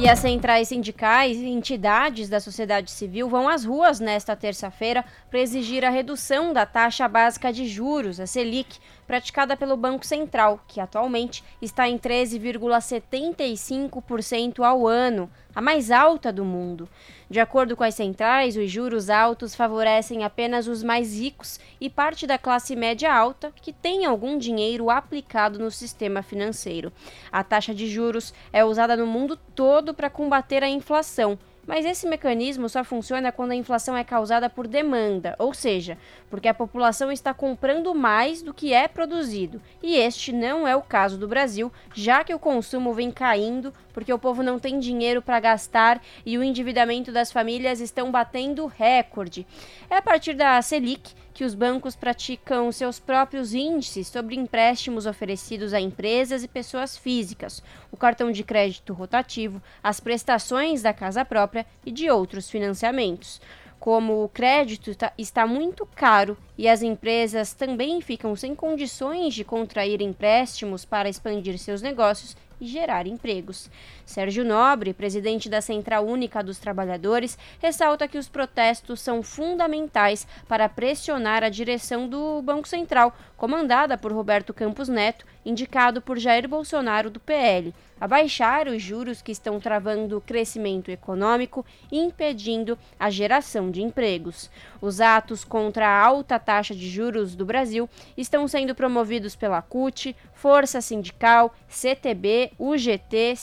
Speaker 3: E as centrais sindicais e entidades da sociedade civil vão às ruas nesta terça-feira para exigir a redução da taxa básica de juros, a Selic, praticada pelo Banco Central, que atualmente está em 13,75% ao ano, a mais alta do mundo. De acordo com as centrais, os juros altos favorecem apenas os mais ricos e parte da classe média alta que tem algum dinheiro aplicado no sistema financeiro. A taxa de juros é usada no mundo todo para combater a inflação mas esse mecanismo só funciona quando a inflação é causada por demanda, ou seja, porque a população está comprando mais do que é produzido. E este não é o caso do Brasil, já que o consumo vem caindo porque o povo não tem dinheiro para gastar e o endividamento das famílias estão batendo recorde. É a partir da Selic que os bancos praticam seus próprios índices sobre empréstimos oferecidos a empresas e pessoas físicas, o cartão de crédito rotativo, as prestações da casa própria e de outros financiamentos. Como o crédito tá, está muito caro e as empresas também ficam sem condições de contrair empréstimos para expandir seus negócios, e gerar empregos. Sérgio Nobre, presidente da Central Única dos Trabalhadores, ressalta que os protestos são fundamentais para pressionar a direção do Banco Central, comandada por Roberto Campos Neto, indicado por Jair Bolsonaro do PL, a baixar os juros que estão travando o crescimento econômico e impedindo a geração de empregos. Os atos contra a alta taxa de juros do Brasil estão sendo promovidos pela CUT, Força Sindical, CTB, UGT,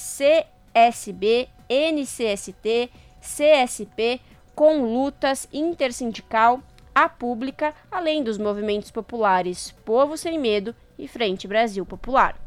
Speaker 3: CSB, NCST, CSP, com lutas intersindical, a pública, além dos movimentos populares Povo Sem Medo e Frente Brasil Popular.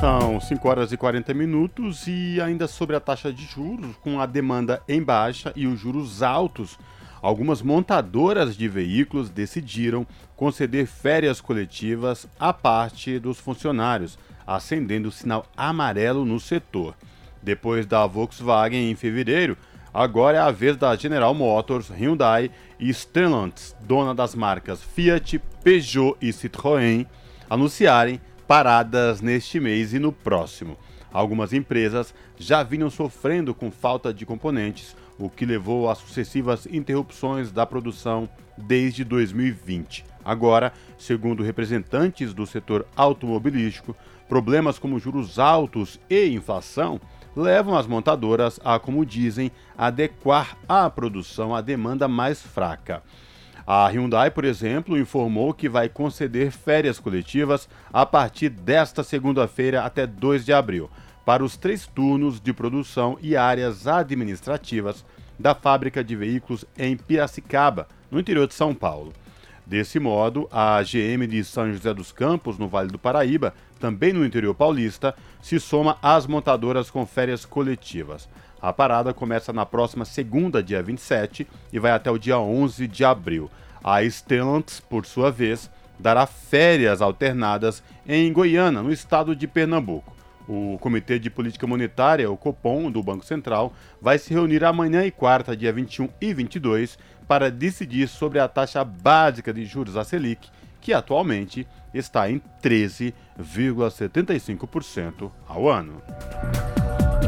Speaker 1: São 5 horas e 40 minutos e ainda sobre a taxa de juros, com a demanda em baixa e os juros altos, algumas montadoras de veículos decidiram conceder férias coletivas à parte dos funcionários, acendendo o sinal amarelo no setor. Depois da Volkswagen em fevereiro, agora é a vez da General Motors, Hyundai e Stellantis, dona das marcas Fiat, Peugeot e Citroën, anunciarem paradas neste mês e no próximo. Algumas empresas já vinham sofrendo com falta de componentes, o que levou a sucessivas interrupções da produção desde 2020. Agora, segundo representantes do setor automobilístico, problemas como juros altos e inflação levam as montadoras a, como dizem, adequar a produção à demanda mais fraca. A Hyundai, por exemplo, informou que vai conceder férias coletivas a partir desta segunda-feira até 2 de abril para os três turnos de produção e áreas administrativas da fábrica de veículos em Piracicaba, no interior de São Paulo. Desse modo, a GM de São José dos Campos, no Vale do Paraíba, também no interior paulista, se soma às montadoras com férias coletivas. A parada começa na próxima segunda, dia 27, e vai até o dia 11 de abril. A Stellantis, por sua vez, dará férias alternadas em Goiânia, no estado de Pernambuco. O Comitê de Política Monetária, o Copom, do Banco Central, vai se reunir amanhã e quarta, dia 21 e 22, para decidir sobre a taxa básica de juros a Selic, que atualmente está em 13,75% ao ano.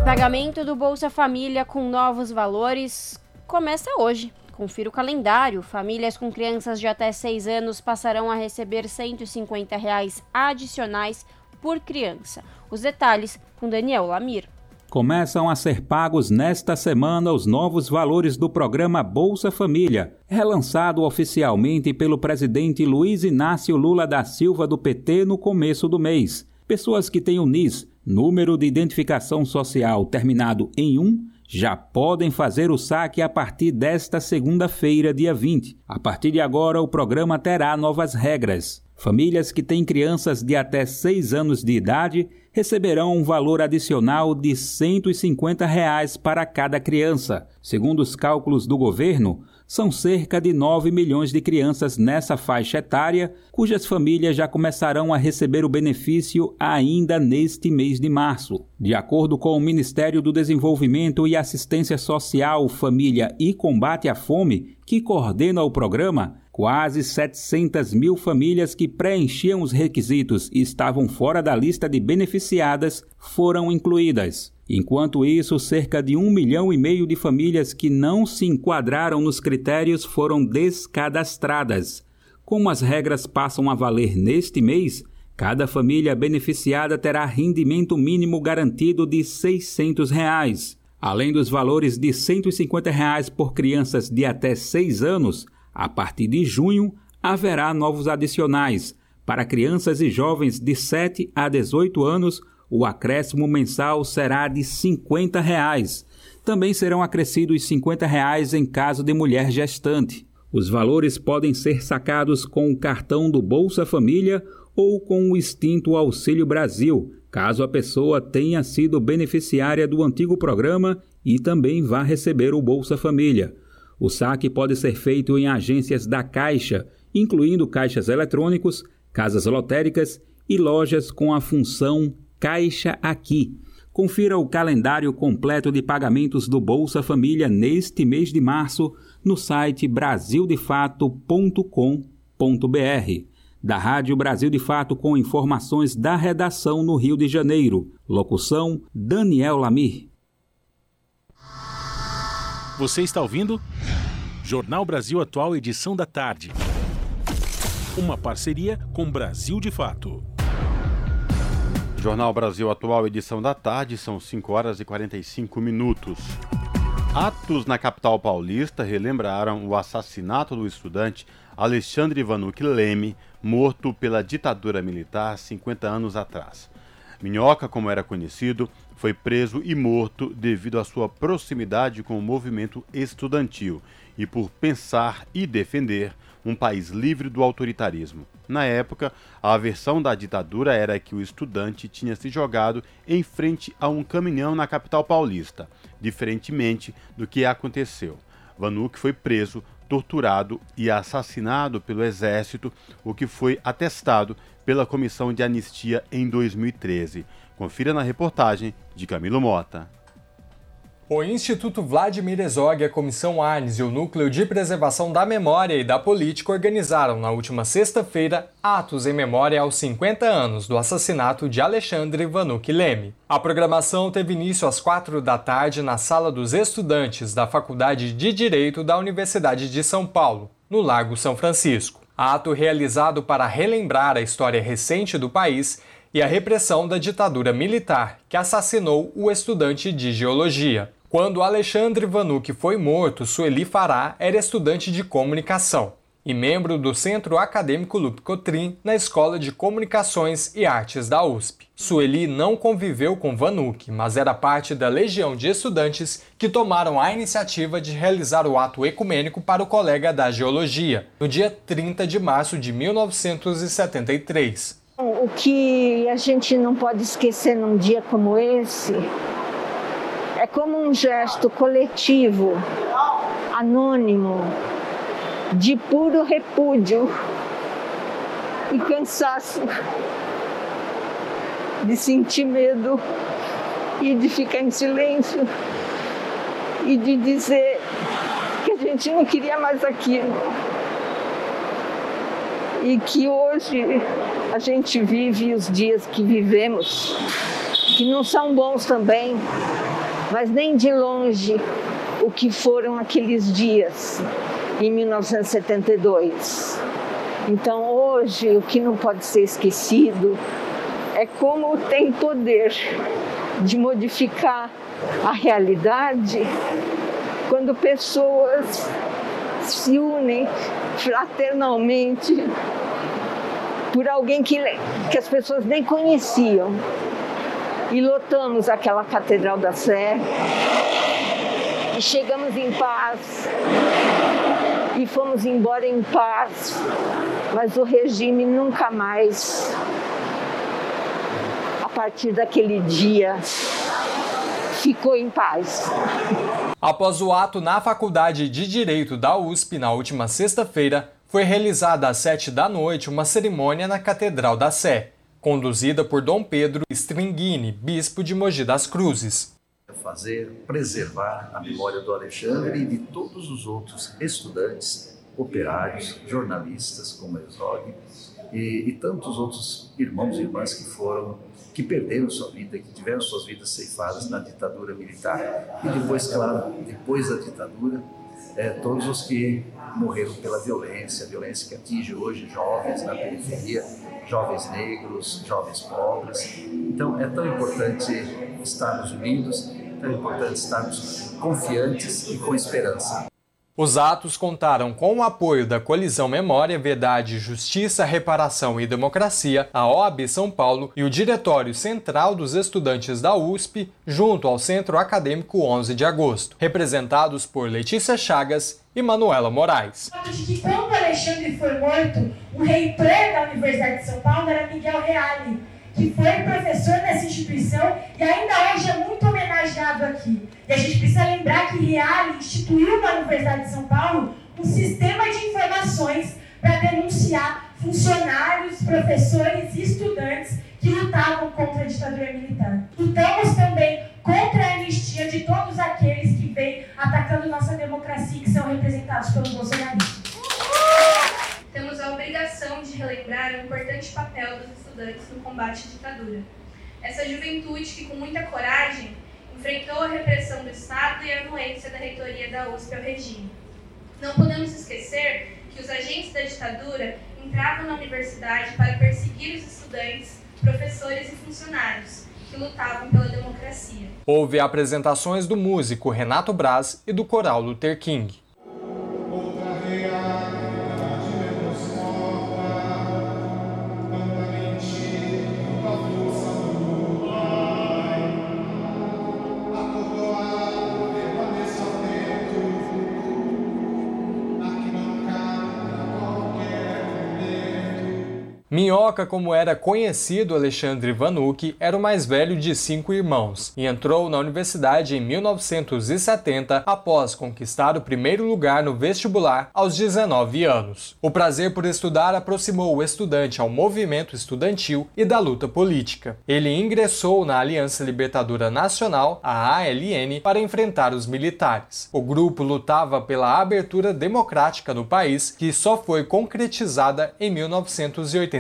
Speaker 3: Pagamento do Bolsa Família com novos valores começa hoje. Confira o calendário. Famílias com crianças de até 6 anos passarão a receber 150 reais adicionais por criança. Os detalhes com Daniel Lamir.
Speaker 15: Começam a ser pagos nesta semana os novos valores do programa Bolsa Família, relançado oficialmente pelo presidente Luiz Inácio Lula da Silva do PT no começo do mês. Pessoas que têm o NIS, número de identificação social terminado em 1, já podem fazer o saque a partir desta segunda-feira, dia 20. A partir de agora, o programa terá novas regras. Famílias que têm crianças de até 6 anos de idade receberão um valor adicional de 150 reais para cada criança. Segundo os cálculos do governo, são cerca de 9 milhões de crianças nessa faixa etária, cujas famílias já começarão a receber o benefício ainda neste mês de março. De acordo com o Ministério do Desenvolvimento e Assistência Social, Família e Combate à Fome, que coordena o programa, quase 700 mil famílias que preenchiam os requisitos e estavam fora da lista de beneficiadas foram incluídas. Enquanto isso, cerca de um milhão e meio de famílias que não se enquadraram nos critérios foram descadastradas. Como as regras passam a valer neste mês, cada família beneficiada terá rendimento mínimo garantido de 600 reais. Além dos valores de 150 reais por crianças de até 6 anos, a partir de junho haverá novos adicionais. Para crianças e jovens de 7 a 18 anos, o acréscimo mensal será de 50 reais. Também serão acrescidos 50 reais em caso de mulher gestante. Os valores podem ser sacados com o cartão do Bolsa Família ou com o extinto Auxílio Brasil, caso a pessoa tenha sido beneficiária do antigo programa e também vá receber o Bolsa Família. O saque pode ser feito em agências da Caixa, incluindo caixas eletrônicos, casas lotéricas e lojas com a função Caixa Aqui. Confira o calendário completo de pagamentos do Bolsa Família neste mês de março no site brasildefato.com.br. Da Rádio Brasil de Fato com informações da redação no Rio de Janeiro. Locução: Daniel Lamir.
Speaker 2: Você está ouvindo? Jornal Brasil Atual, edição da tarde. Uma parceria com Brasil de Fato.
Speaker 1: Jornal Brasil Atual, edição da tarde, são 5 horas e 45 minutos. Atos na capital paulista relembraram o assassinato do estudante Alexandre Vanuc Leme, morto pela ditadura militar 50 anos atrás. Minhoca, como era conhecido, foi preso e morto devido à sua proximidade com o movimento estudantil e por pensar e defender um país livre do autoritarismo. Na época, a versão da ditadura era que o estudante tinha se jogado em frente a um caminhão na capital paulista, diferentemente do que aconteceu. Vanuc foi preso, torturado e assassinado pelo exército, o que foi atestado pela Comissão de Anistia em 2013. Confira na reportagem de Camilo Mota.
Speaker 4: O Instituto Vladimir Herzog, a Comissão Arnes e o Núcleo de Preservação da Memória e da Política organizaram na última sexta-feira atos em memória aos 50 anos do assassinato de Alexandre Vanuc Leme. A programação teve início às quatro da tarde na Sala dos Estudantes da Faculdade de Direito da Universidade de São Paulo, no Lago São Francisco. Ato realizado para relembrar a história recente do país e a repressão da ditadura militar que assassinou o estudante de geologia. Quando Alexandre Vanuc foi morto, Sueli Fará era estudante de comunicação e membro do Centro Acadêmico Lupe Cotrim na Escola de Comunicações e Artes da USP. Sueli não conviveu com Vanuc, mas era parte da legião de estudantes que tomaram a iniciativa de realizar o ato ecumênico para o colega da geologia, no dia 30 de março de 1973.
Speaker 18: O que a gente não pode esquecer num dia como esse é como um gesto coletivo, anônimo, de puro repúdio e cansaço, de sentir medo e de ficar em silêncio e de dizer que a gente não queria mais aquilo. E que hoje a gente vive os dias que vivemos, que não são bons também, mas nem de longe o que foram aqueles dias em 1972. Então, hoje, o que não pode ser esquecido é como tem poder de modificar a realidade quando pessoas se unem fraternalmente por alguém que, que as pessoas nem conheciam e lotamos aquela Catedral da Sé. E chegamos em paz. E fomos embora em paz, mas o regime nunca mais, a partir daquele dia, ficou em paz.
Speaker 4: Após o ato na Faculdade de Direito da USP na última sexta-feira, foi realizada às sete da noite uma cerimônia na Catedral da Sé conduzida por Dom Pedro Stringini, bispo de Mogi das Cruzes.
Speaker 19: Fazer, preservar a memória do Alexandre e de todos os outros estudantes, operários, jornalistas como Herzog e, e tantos outros irmãos e irmãs que foram que perderam sua vida, que tiveram suas vidas ceifadas na ditadura militar. E depois, claro, depois da ditadura, é, todos os que morreram pela violência, violência que atinge hoje jovens na periferia, jovens negros, jovens pobres. Então é tão importante estarmos unidos, tão importante estarmos confiantes e com esperança.
Speaker 4: Os atos contaram com o apoio da Colisão Memória, Verdade, Justiça, Reparação e Democracia, a OAB São Paulo e o Diretório Central dos Estudantes da USP, junto ao Centro Acadêmico 11 de Agosto, representados por Letícia Chagas e Manuela Moraes.
Speaker 20: De quando Alexandre foi morto, o reitor da Universidade de São Paulo era Miguel Reale que foi professor nessa instituição e ainda hoje é muito homenageado aqui. E a gente precisa lembrar que Reale instituiu na Universidade de São Paulo um sistema de informações para denunciar funcionários, professores e estudantes que lutavam contra a ditadura militar. Lutamos também contra a anistia de todos aqueles que vêm atacando nossa democracia e que são representados pelos bolsonaristas.
Speaker 21: Temos a obrigação de relembrar o importante papel dos estudantes no combate à ditadura. Essa juventude que, com muita coragem, enfrentou a repressão do Estado e a anuência da reitoria da USP ao regime. Não podemos esquecer que os agentes da ditadura entravam na universidade para perseguir os estudantes, professores e funcionários que lutavam pela democracia.
Speaker 4: Houve apresentações do músico Renato Braz e do coral Luther King. Minhoca, como era conhecido Alexandre Vanucci, era o mais velho de cinco irmãos e entrou na universidade em 1970 após conquistar o primeiro lugar no vestibular aos 19 anos. O prazer por estudar aproximou o estudante ao movimento estudantil e da luta política. Ele ingressou na Aliança Libertadora Nacional, a ALN, para enfrentar os militares. O grupo lutava pela abertura democrática no país, que só foi concretizada em 1980.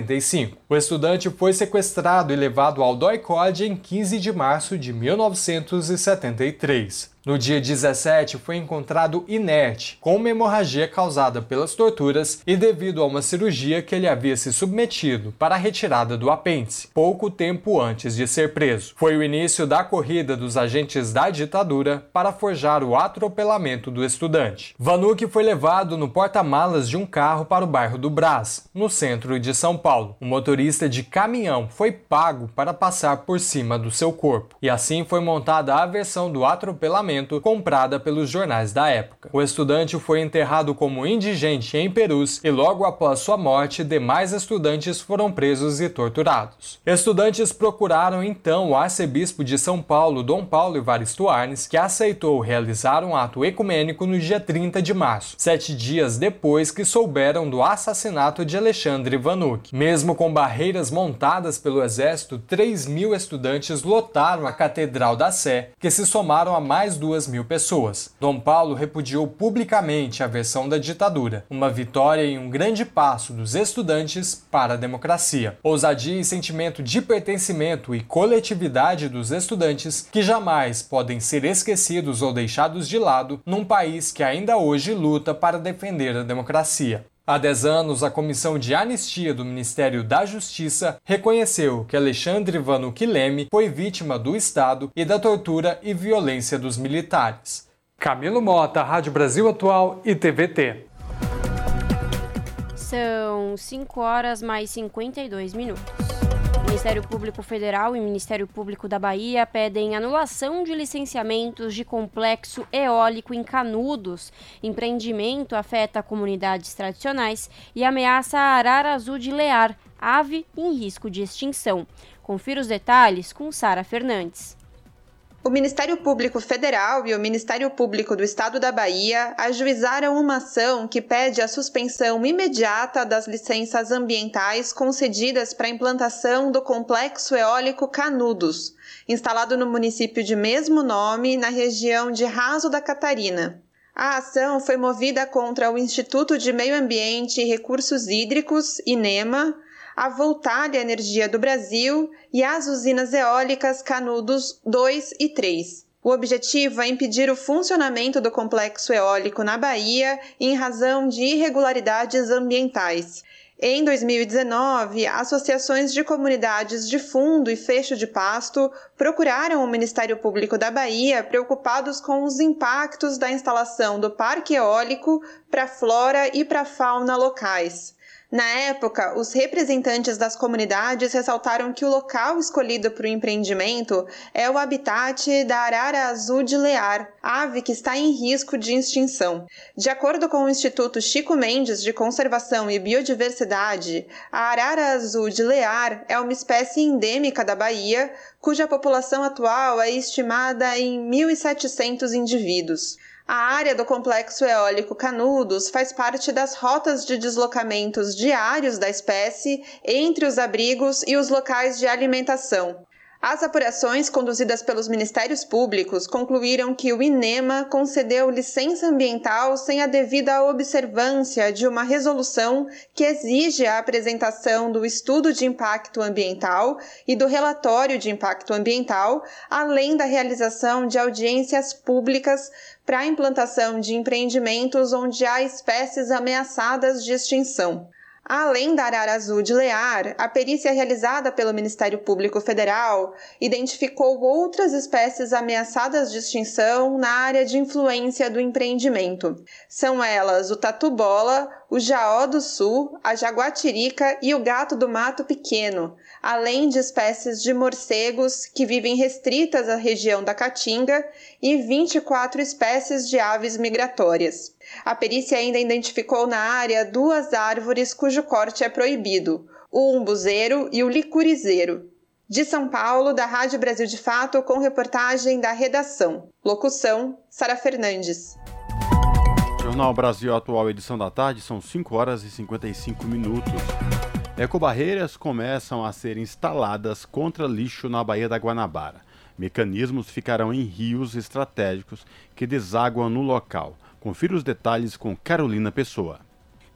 Speaker 4: O estudante foi sequestrado e levado ao DOI-COD em 15 de março de 1973. No dia 17, foi encontrado inerte, com uma hemorragia causada pelas torturas e devido a uma cirurgia que ele havia se submetido para a retirada do apêndice, pouco tempo antes de ser preso. Foi o início da corrida dos agentes da ditadura para forjar o atropelamento do estudante. Vanucci foi levado no porta-malas de um carro para o bairro do Brás, no centro de São Paulo. O motorista de caminhão foi pago para passar por cima do seu corpo, e assim foi montada a versão do atropelamento comprada pelos jornais da época. O estudante foi enterrado como indigente em Perus e logo após sua morte, demais estudantes foram presos e torturados. Estudantes procuraram então o arcebispo de São Paulo, Dom Paulo Evaristo Arnes, que aceitou realizar um ato ecumênico no dia 30 de março, sete dias depois que souberam do assassinato de Alexandre Vanucci. Mesmo com barreiras montadas pelo exército, 3 mil estudantes lotaram a Catedral da Sé, que se somaram a mais duas mil pessoas. Dom Paulo repudiou publicamente a versão da ditadura, uma vitória e um grande passo dos estudantes para a democracia. Ousadia e sentimento de pertencimento e coletividade dos estudantes que jamais podem ser esquecidos ou deixados de lado num país que ainda hoje luta para defender a democracia. Há 10 anos, a Comissão de Anistia do Ministério da Justiça reconheceu que Alexandre Vanucci Leme foi vítima do Estado e da tortura e violência dos militares. Camilo Mota, Rádio Brasil Atual e TVT.
Speaker 3: São 5 horas mais 52 minutos. Ministério Público Federal e Ministério Público da Bahia pedem anulação de licenciamentos de complexo eólico em Canudos. Empreendimento afeta comunidades tradicionais e ameaça a arara azul de Lear, ave em risco de extinção. Confira os detalhes com Sara Fernandes.
Speaker 22: O Ministério Público Federal e o Ministério Público do Estado da Bahia ajuizaram uma ação que pede a suspensão imediata das licenças ambientais concedidas para a implantação do complexo eólico Canudos, instalado no município de mesmo nome, na região de Raso da Catarina. A ação foi movida contra o Instituto de Meio Ambiente e Recursos Hídricos, INEMA, a Voltalia Energia do Brasil e as usinas eólicas Canudos 2 e 3. O objetivo é impedir o funcionamento do complexo eólico na Bahia em razão de irregularidades ambientais. Em 2019, associações de comunidades de fundo e fecho de pasto procuraram o Ministério Público da Bahia preocupados com os impactos da instalação do parque eólico para a flora e para a fauna locais. Na época, os representantes das comunidades ressaltaram que o local escolhido para o empreendimento é o habitat da arara azul de Lear, ave que está em risco de extinção. De acordo com o Instituto Chico Mendes de Conservação e Biodiversidade, a arara azul de Lear é uma espécie endêmica da Bahia, cuja população atual é estimada em 1.700 indivíduos. A área do complexo eólico Canudos faz parte das rotas de deslocamentos diários da espécie entre os abrigos e os locais de alimentação. As apurações conduzidas pelos Ministérios Públicos concluíram que o INEMA concedeu licença ambiental sem a devida observância de uma resolução que exige a apresentação do estudo de impacto ambiental e do relatório de impacto ambiental, além da realização de audiências públicas para a implantação de empreendimentos onde há espécies ameaçadas de extinção. Além da arara azul de Lear, a perícia realizada pelo Ministério Público Federal identificou outras espécies ameaçadas de extinção na área de influência do empreendimento. São elas o tatu-bola, o jaó do sul, a jaguatirica e o gato do mato pequeno, além de espécies de morcegos que vivem restritas à região da Caatinga e 24 espécies de aves migratórias. A perícia ainda identificou na área duas árvores cujo corte é proibido, o umbuzeiro e o licurizeiro. De São Paulo, da Rádio Brasil de Fato, com reportagem da redação. Locução: Sara Fernandes.
Speaker 1: Jornal Brasil Atual, edição da tarde, são 5 horas e 55 minutos. Ecobarreiras começam a ser instaladas contra lixo na Baía da Guanabara. Mecanismos ficarão em rios estratégicos que desaguam no local. Confira os detalhes com Carolina Pessoa.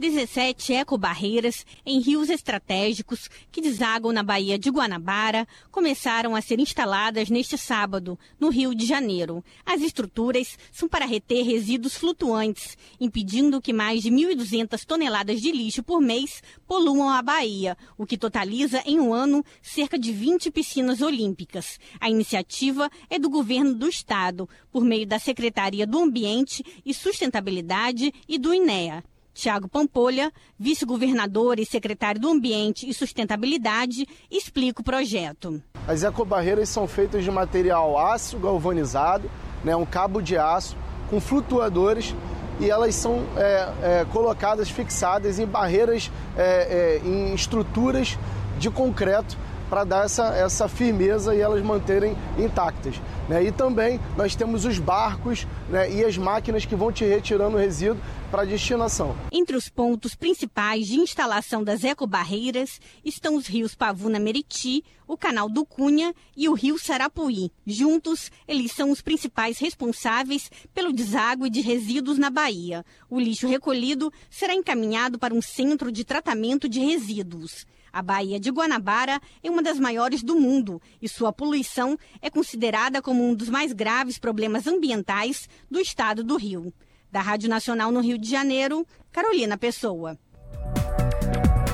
Speaker 23: 17 ecobarreiras em rios estratégicos que desagam na Baía de Guanabara começaram a ser instaladas neste sábado, no Rio de Janeiro. As estruturas são para reter resíduos flutuantes, impedindo que mais de 1.200 toneladas de lixo por mês poluam a Bahia, o que totaliza em um ano cerca de 20 piscinas olímpicas. A iniciativa é do governo do estado, por meio da Secretaria do Ambiente e Sustentabilidade e do INEA. Tiago Pampolha, vice-governador e secretário do Ambiente e Sustentabilidade, explica o projeto.
Speaker 24: As ecobarreiras são feitas de material aço galvanizado, né, um cabo de aço, com flutuadores e elas são é, é, colocadas, fixadas em barreiras, é, é em estruturas de concreto para dar essa, essa firmeza e elas manterem intactas. Né? E também nós temos os barcos né, e as máquinas que vão te retirando o resíduo para destinação.
Speaker 23: Entre os pontos principais de instalação das ecobarreiras estão os rios Pavuna Meriti, o Canal do Cunha e o Rio Sarapuí. Juntos, eles são os principais responsáveis pelo deságue de resíduos na Bahia. O lixo recolhido será encaminhado para um centro de tratamento de resíduos. A Baía de Guanabara é uma das maiores do mundo e sua poluição é considerada como um dos mais graves problemas ambientais do estado do Rio. Da Rádio Nacional no Rio de Janeiro, Carolina Pessoa.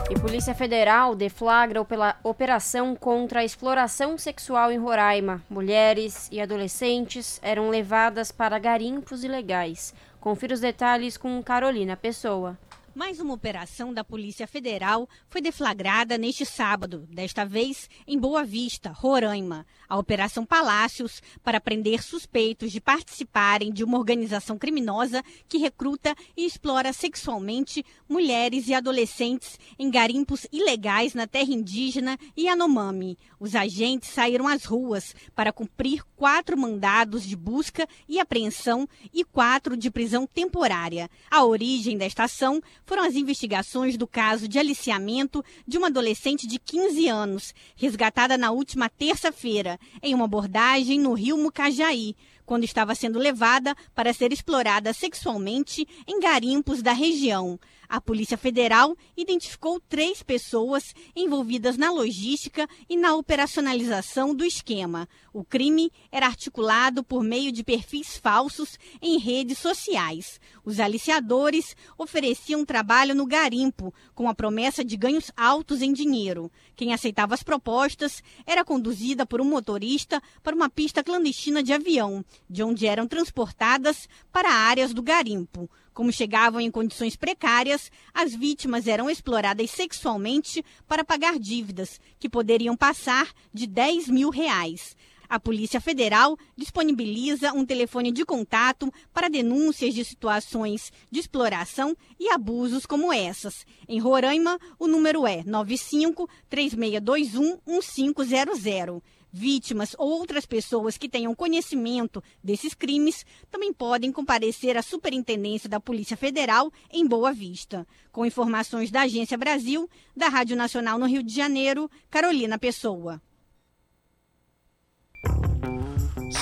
Speaker 3: E Polícia Federal deflagra pela operação contra a exploração sexual em Roraima. Mulheres e adolescentes eram levadas para garimpos ilegais. Confira os detalhes com Carolina Pessoa.
Speaker 23: Mais uma operação da Polícia Federal foi deflagrada neste sábado, desta vez em Boa Vista, Roraima. A Operação Palácios para prender suspeitos de participarem de uma organização criminosa que recruta e explora sexualmente mulheres e adolescentes em garimpos ilegais na terra indígena Yanomami. Os agentes saíram às ruas para cumprir quatro mandados de busca e apreensão e quatro de prisão temporária. A origem desta ação foram as investigações do caso de aliciamento de uma adolescente de 15 anos, resgatada na última terça-feira, em uma abordagem no rio Mucajaí, quando estava sendo levada para ser explorada sexualmente em garimpos da região. A Polícia Federal identificou três pessoas envolvidas na logística e na operacionalização do esquema. O crime era articulado por meio de perfis falsos em redes sociais. Os aliciadores ofereciam trabalho no garimpo, com a promessa de ganhos altos em dinheiro. Quem aceitava as propostas era conduzida por um motorista para uma pista clandestina de avião de onde eram transportadas para áreas do garimpo. Como chegavam em condições precárias, as vítimas eram exploradas sexualmente para pagar dívidas, que poderiam passar de 10 mil reais. A Polícia Federal disponibiliza um telefone de contato para denúncias de situações de exploração e abusos como essas. Em Roraima, o número é 95 3621 1500. Vítimas ou outras pessoas que tenham conhecimento desses crimes também podem comparecer à Superintendência da Polícia Federal em Boa Vista. Com informações da Agência Brasil, da Rádio Nacional no Rio de Janeiro, Carolina Pessoa.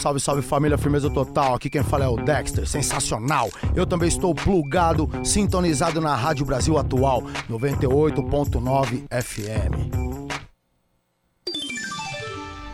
Speaker 25: Salve, salve família, firmeza total. Aqui quem fala é o Dexter, sensacional. Eu também estou plugado, sintonizado na Rádio Brasil Atual, 98.9 FM.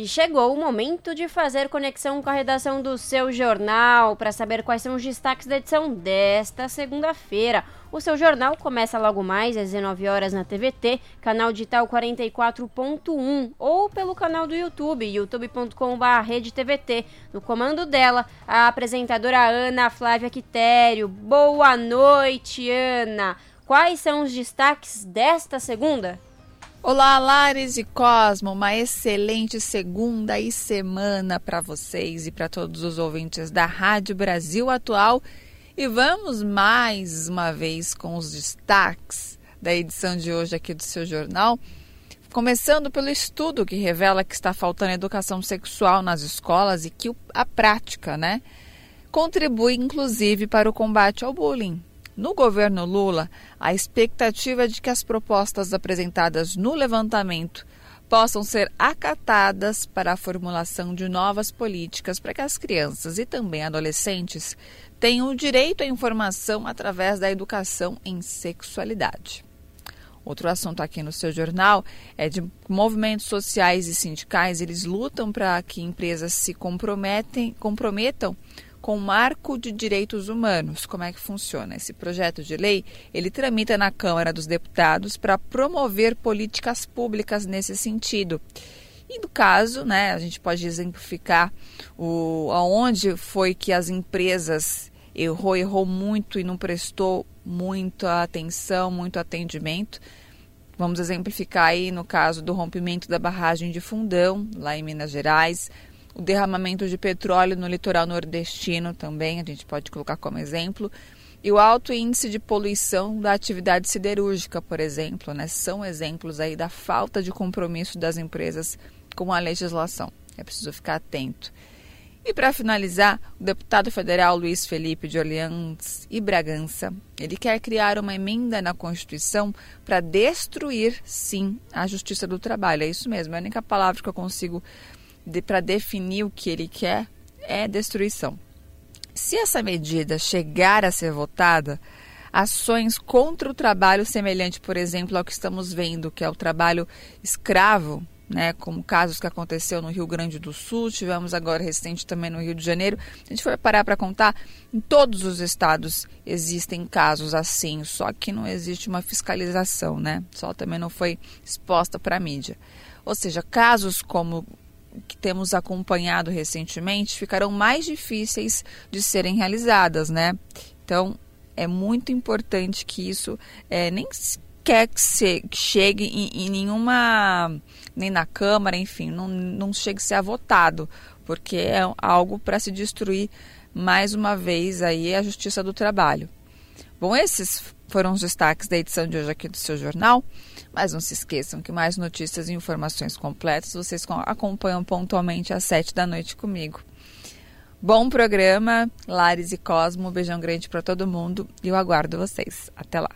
Speaker 3: E chegou o momento de fazer conexão com a redação do seu jornal para saber quais são os destaques da edição desta segunda-feira. O seu jornal começa logo mais às 19 horas na TVT, canal digital 44.1 ou pelo canal do YouTube, youtube.com/redetvt. No comando dela, a apresentadora Ana Flávia Quitério. Boa noite, Ana. Quais são os destaques desta segunda?
Speaker 26: Olá, Lares e Cosmo, uma excelente segunda e semana para vocês e para todos os ouvintes da Rádio Brasil Atual. E vamos mais uma vez com os destaques da edição de hoje aqui do seu jornal. Começando pelo estudo que revela que está faltando educação sexual nas escolas e que a prática, né, contribui inclusive para o combate ao bullying. No governo Lula, a expectativa é de que as propostas apresentadas no levantamento possam ser acatadas para a formulação de novas políticas para que as crianças e também adolescentes tenham o direito à informação através da educação em sexualidade. Outro assunto aqui no seu jornal é de movimentos sociais e sindicais, eles lutam para que empresas se comprometem, comprometam com Marco de Direitos Humanos. Como é que funciona? Esse projeto de lei, ele tramita na Câmara dos Deputados para promover políticas públicas nesse sentido. E no caso, né, a gente pode exemplificar o, aonde foi que as empresas errou, errou muito e não prestou muita atenção, muito atendimento. Vamos exemplificar aí no caso do rompimento da barragem de Fundão, lá em Minas Gerais, o derramamento de petróleo no litoral nordestino também, a gente pode colocar como exemplo. E o alto índice de poluição da atividade siderúrgica, por exemplo, né, são exemplos aí da falta de compromisso das empresas com a legislação. É preciso ficar atento. E para finalizar, o deputado federal Luiz Felipe de Orleans e Bragança, ele quer criar uma emenda na Constituição para destruir, sim, a Justiça do Trabalho. É isso mesmo, é a única palavra que eu consigo de, para definir o que ele quer é destruição. Se essa medida chegar a ser votada, ações contra o trabalho semelhante, por exemplo, ao que estamos vendo, que é o trabalho escravo, né, como casos que aconteceu no Rio Grande do Sul, tivemos agora recente também no Rio de Janeiro. A gente for parar para contar, em todos os estados existem casos assim, só que não existe uma fiscalização, né? Só também não foi exposta para a mídia. Ou seja, casos como que temos acompanhado recentemente ficarão mais difíceis de serem realizadas, né? Então é muito importante que isso é, nem quer que, se, que chegue em, em, nenhuma nem na Câmara, enfim, não, não chegue a ser votado, porque é algo para se destruir mais uma vez aí a Justiça do Trabalho. Bom, esses foram os destaques da edição de hoje aqui do seu jornal. Mas não se esqueçam que mais notícias e informações completas vocês acompanham pontualmente às sete da noite comigo. Bom programa, Lares e Cosmo. Um beijão grande para todo mundo e eu aguardo vocês. Até lá.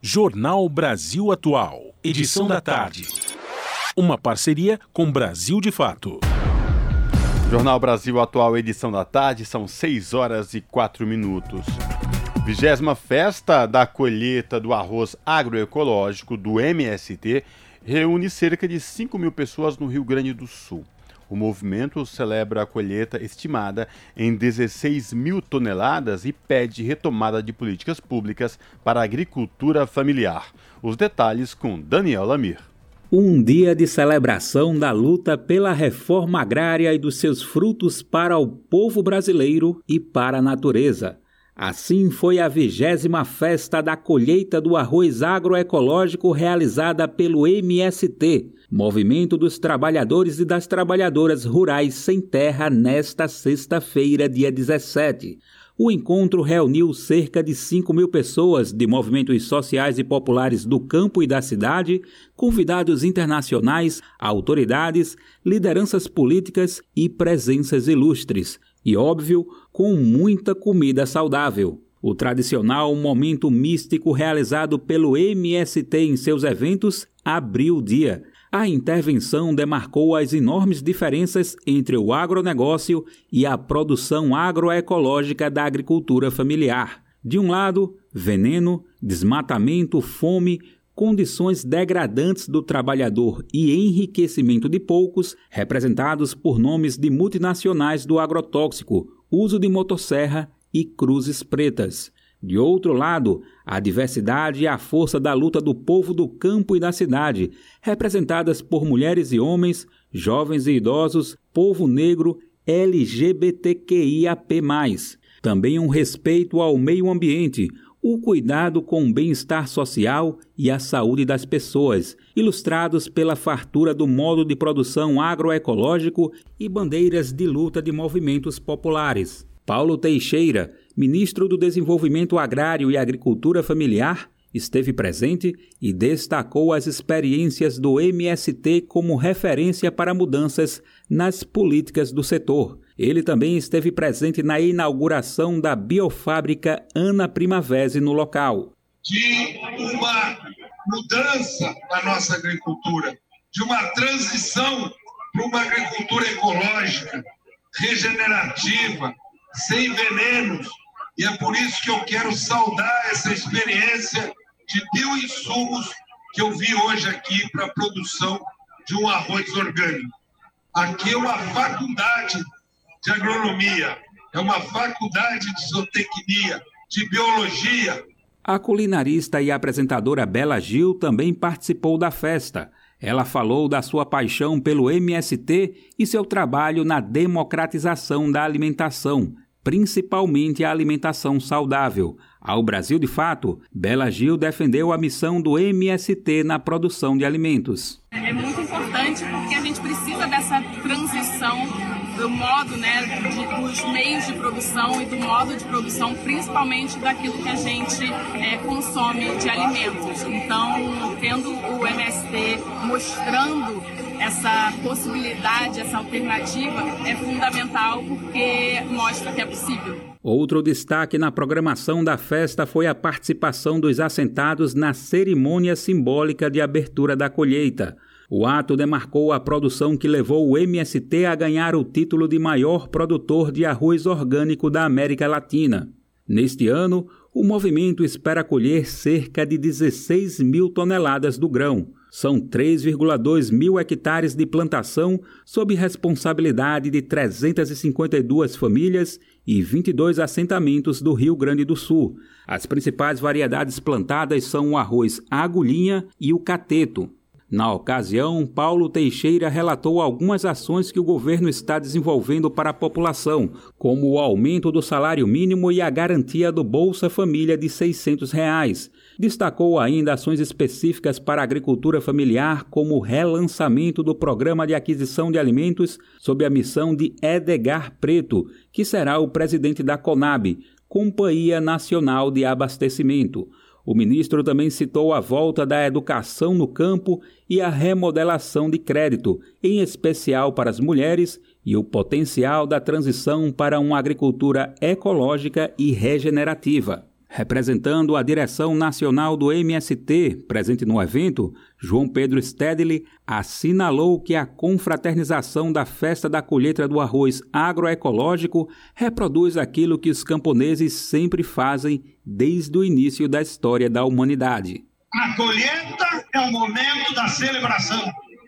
Speaker 2: Jornal Brasil Atual, edição da tarde. Uma parceria com Brasil de Fato.
Speaker 1: Jornal Brasil Atual, edição da tarde, são 6 horas e 4 minutos. Vigésima festa da colheita do arroz agroecológico do MST reúne cerca de 5 mil pessoas no Rio Grande do Sul. O movimento celebra a colheita estimada em 16 mil toneladas e pede retomada de políticas públicas para a agricultura familiar. Os detalhes com Daniel Lamir.
Speaker 15: Um dia de celebração da luta pela reforma agrária e dos seus frutos para o povo brasileiro e para a natureza. Assim foi a vigésima festa da colheita do arroz agroecológico realizada pelo MST, Movimento dos Trabalhadores e das Trabalhadoras Rurais Sem Terra, nesta sexta-feira, dia 17. O encontro reuniu cerca de 5 mil pessoas de movimentos sociais e populares do campo e da cidade, convidados internacionais, autoridades, lideranças políticas e presenças ilustres. E, óbvio, com muita comida saudável. O tradicional momento místico realizado pelo MST em seus eventos abriu o dia. A intervenção demarcou as enormes diferenças entre o agronegócio e a produção agroecológica da agricultura familiar. De um lado, veneno, desmatamento, fome, condições degradantes do trabalhador e enriquecimento de poucos, representados por nomes de multinacionais do agrotóxico, uso de motosserra e cruzes pretas. De outro lado, a diversidade e a força da luta do povo do campo e da cidade, representadas por mulheres e homens, jovens e idosos, povo negro, LGBTQIAP+. Também um respeito ao meio ambiente, o cuidado com o bem-estar social e a saúde das pessoas, ilustrados pela fartura do modo de produção agroecológico e bandeiras de luta de movimentos populares. Paulo Teixeira, ministro do Desenvolvimento Agrário e Agricultura Familiar, esteve presente e destacou as experiências do MST como referência para mudanças nas políticas do setor. Ele também esteve presente na inauguração da biofábrica Ana Primavese no local.
Speaker 27: De uma mudança na nossa agricultura, de uma transição para uma agricultura ecológica, regenerativa, sem venenos. E é por isso que eu quero saudar essa experiência de bioinsumos que eu vi hoje aqui para a produção de um arroz orgânico. Aqui é uma faculdade de agronomia, é uma faculdade de zootecnia, de biologia.
Speaker 15: A culinarista e apresentadora Bela Gil também participou da festa. Ela falou da sua paixão pelo MST e seu trabalho na democratização da alimentação, principalmente a alimentação saudável. Ao Brasil de Fato, Bela Gil defendeu a missão do MST na produção de alimentos.
Speaker 28: É muito importante porque a gente precisa dessa transição do modo, né, de, dos meios de produção e do modo de produção, principalmente daquilo que a gente é, consome de alimentos. Então, tendo o MST mostrando essa possibilidade, essa alternativa é fundamental porque mostra que é possível.
Speaker 15: Outro destaque na programação da festa foi a participação dos assentados na cerimônia simbólica de abertura da colheita. O ato demarcou a produção que levou o MST a ganhar o título de maior produtor de arroz orgânico da América Latina. Neste ano, o movimento espera colher cerca de 16 mil toneladas do grão. São 3,2 mil hectares de plantação sob responsabilidade de 352 famílias e 22 assentamentos do Rio Grande do Sul. As principais variedades plantadas são o arroz agulhinha e o cateto. Na ocasião, Paulo Teixeira relatou algumas ações que o governo está desenvolvendo para a população, como o aumento do salário mínimo e a garantia do Bolsa Família de 600 reais. Destacou ainda ações específicas para a agricultura familiar, como o relançamento do Programa de Aquisição de Alimentos sob a missão de Edgar Preto, que será o presidente da CONAB, Companhia Nacional de Abastecimento. O ministro também citou a volta da educação no campo e a remodelação de crédito, em especial para as mulheres, e o potencial da transição para uma agricultura ecológica e regenerativa. Representando a direção nacional do MST, presente no evento, João Pedro Stedley assinalou que a confraternização da festa da colheita do arroz agroecológico reproduz aquilo que os camponeses sempre fazem desde o início da história da humanidade.
Speaker 27: A colheita é o momento da celebração,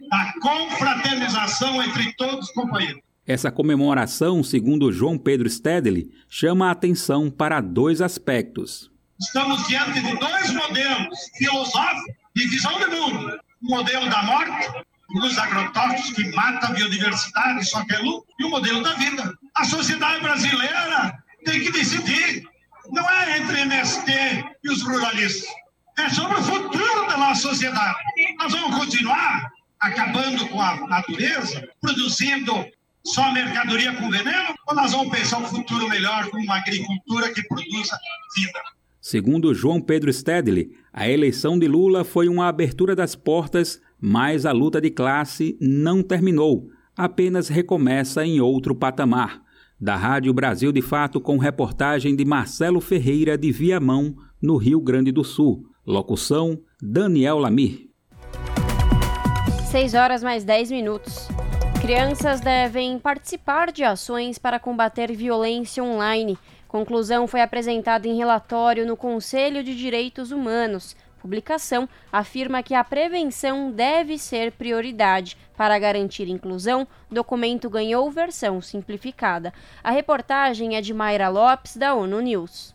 Speaker 27: da confraternização entre todos os companheiros.
Speaker 15: Essa comemoração, segundo João Pedro Stedley, chama a atenção para dois aspectos.
Speaker 27: Estamos diante de dois modelos filosóficos e visão de mundo. O modelo da morte, dos agrotóxicos que mata a biodiversidade, só quer lucro, e o modelo da vida. A sociedade brasileira tem que decidir. Não é entre MST e os ruralistas. É sobre o futuro da nossa sociedade. Nós vamos continuar acabando com a natureza, produzindo só mercadoria com veneno? Ou nós vamos pensar um futuro melhor com uma agricultura que produza vida?
Speaker 15: Segundo João Pedro Stedley, a eleição de Lula foi uma abertura das portas, mas a luta de classe não terminou, apenas recomeça em outro patamar. Da Rádio Brasil de Fato, com reportagem de Marcelo Ferreira de Viamão, no Rio Grande do Sul. Locução: Daniel Lamir.
Speaker 3: 6 horas mais 10 minutos. Crianças devem participar de ações para combater violência online. Conclusão foi apresentada em relatório no Conselho de Direitos Humanos. Publicação afirma que a prevenção deve ser prioridade. Para garantir inclusão, documento ganhou versão simplificada. A reportagem é de Mayra Lopes, da ONU News.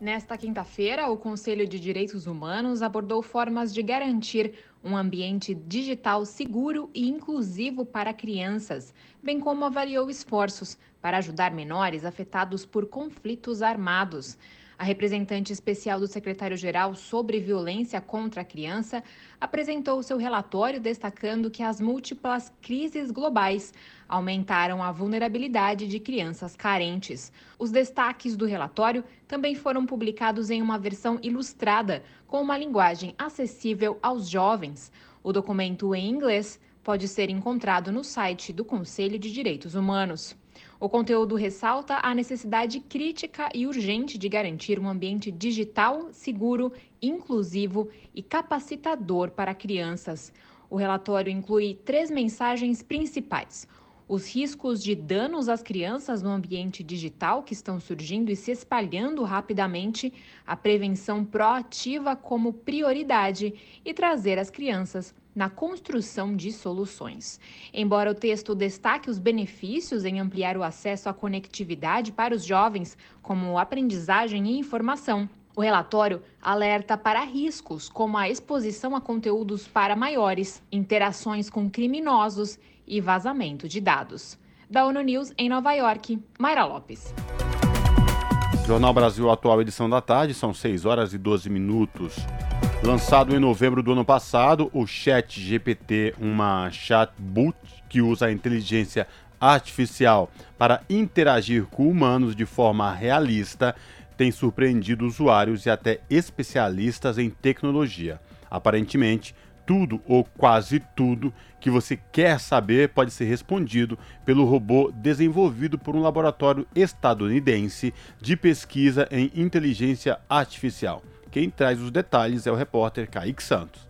Speaker 29: Nesta quinta-feira, o Conselho de Direitos Humanos abordou formas de garantir um ambiente digital seguro e inclusivo para crianças, bem como avaliou esforços para ajudar menores afetados por conflitos armados. A representante especial do secretário-geral sobre violência contra a criança apresentou seu relatório destacando que as múltiplas crises globais aumentaram a vulnerabilidade de crianças carentes. Os destaques do relatório também foram publicados em uma versão ilustrada, com uma linguagem acessível aos jovens. O documento em inglês pode ser encontrado no site do Conselho de Direitos Humanos. O conteúdo ressalta a necessidade crítica e urgente de garantir um ambiente digital seguro, inclusivo e capacitador para crianças. O relatório inclui três mensagens principais os riscos de danos às crianças no ambiente digital que estão surgindo e se espalhando rapidamente, a prevenção proativa como prioridade e trazer as crianças na construção de soluções. Embora o texto destaque os benefícios em ampliar o acesso à conectividade para os jovens, como aprendizagem e informação, o relatório alerta para riscos, como a exposição a conteúdos para maiores, interações com criminosos e vazamento de dados. Da ONU News em Nova York, Mayra Lopes.
Speaker 1: Jornal Brasil Atual, edição da tarde, são 6 horas e 12 minutos. Lançado em novembro do ano passado, o Chat GPT, uma chatbot que usa a inteligência artificial para interagir com humanos de forma realista, tem surpreendido usuários e até especialistas em tecnologia. Aparentemente, tudo ou quase tudo que você quer saber pode ser respondido pelo robô desenvolvido por um laboratório estadunidense de pesquisa em inteligência artificial. Quem traz os detalhes é o repórter Kaique Santos.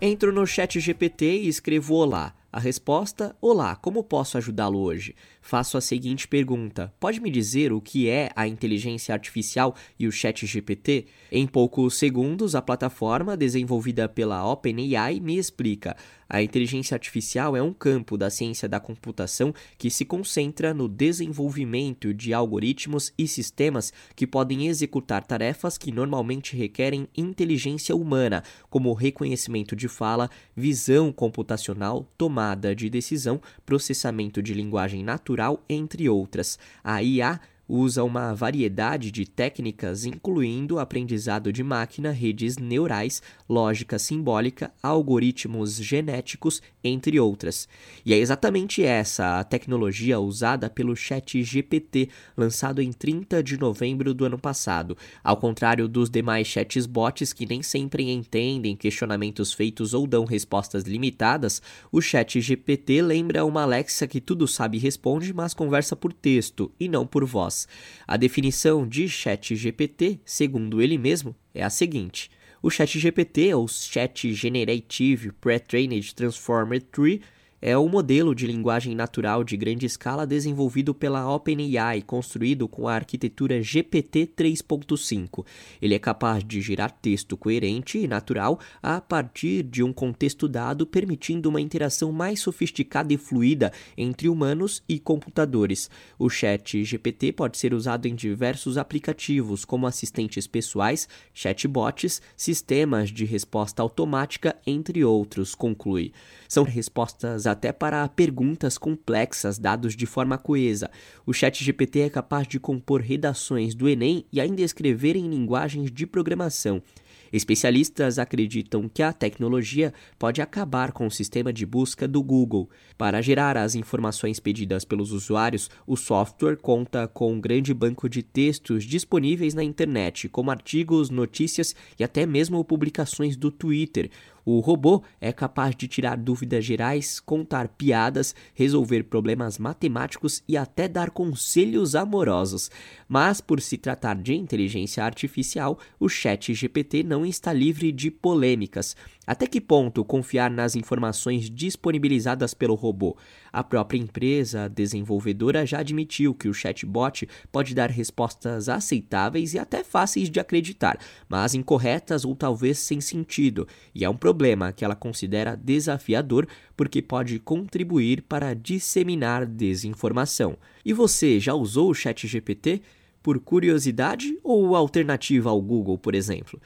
Speaker 30: Entro no chat GPT e escrevo Olá. A resposta: Olá, como posso ajudá-lo hoje? Faço a seguinte pergunta: Pode me dizer o que é a inteligência artificial e o Chat GPT? Em poucos segundos, a plataforma desenvolvida pela OpenAI me explica. A inteligência artificial é um campo da ciência da computação que se concentra no desenvolvimento de algoritmos e sistemas que podem executar tarefas que normalmente requerem inteligência humana, como reconhecimento de fala, visão computacional, tomada de decisão, processamento de linguagem natural, entre outras. A IA usa uma variedade de técnicas, incluindo aprendizado de máquina, redes neurais, lógica simbólica, algoritmos genéticos, entre outras. E é exatamente essa a tecnologia usada pelo Chat GPT, lançado em 30 de novembro do ano passado. Ao contrário dos demais chatbots que nem sempre entendem questionamentos feitos ou dão respostas limitadas, o Chat GPT lembra uma Alexa que tudo sabe e responde, mas conversa por texto e não por voz. A definição de ChatGPT, segundo ele mesmo, é a seguinte: o ChatGPT, ou Chat Generative Pre-trained Transformer Tree, é o modelo de linguagem natural de grande escala desenvolvido pela OpenAI, construído com a arquitetura GPT 3.5. Ele é capaz de gerar texto coerente e natural a partir de um contexto dado, permitindo uma interação mais sofisticada e fluida entre humanos e computadores. O Chat GPT pode ser usado em diversos aplicativos, como assistentes pessoais, chatbots, sistemas de resposta automática, entre outros, conclui. São respostas até para perguntas complexas dados de forma coesa. O ChatGPT é capaz de compor redações do Enem e ainda escrever em linguagens de programação. Especialistas acreditam que a tecnologia pode acabar com o sistema de busca do Google. Para gerar as informações pedidas pelos usuários, o software conta com um grande banco de textos disponíveis na internet, como artigos, notícias e até mesmo publicações do Twitter. O robô é capaz de tirar dúvidas gerais, contar piadas, resolver problemas matemáticos e até dar conselhos amorosos. Mas, por se tratar de inteligência artificial, o Chat GPT não está livre de polêmicas. Até que ponto confiar nas informações disponibilizadas pelo robô? A própria empresa desenvolvedora já admitiu que o chatbot pode dar respostas aceitáveis e até fáceis de acreditar, mas incorretas ou talvez sem sentido, e é um problema que ela considera desafiador porque pode contribuir para disseminar desinformação. E você já usou o ChatGPT? Por curiosidade ou alternativa ao Google, por exemplo?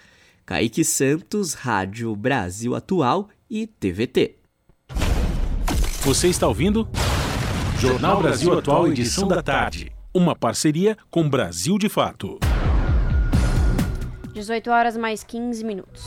Speaker 30: Kaique Santos, Rádio Brasil Atual e TVT.
Speaker 2: Você está ouvindo? Jornal Brasil Atual, edição da tarde. Uma parceria com Brasil de Fato.
Speaker 3: 18 horas mais 15 minutos.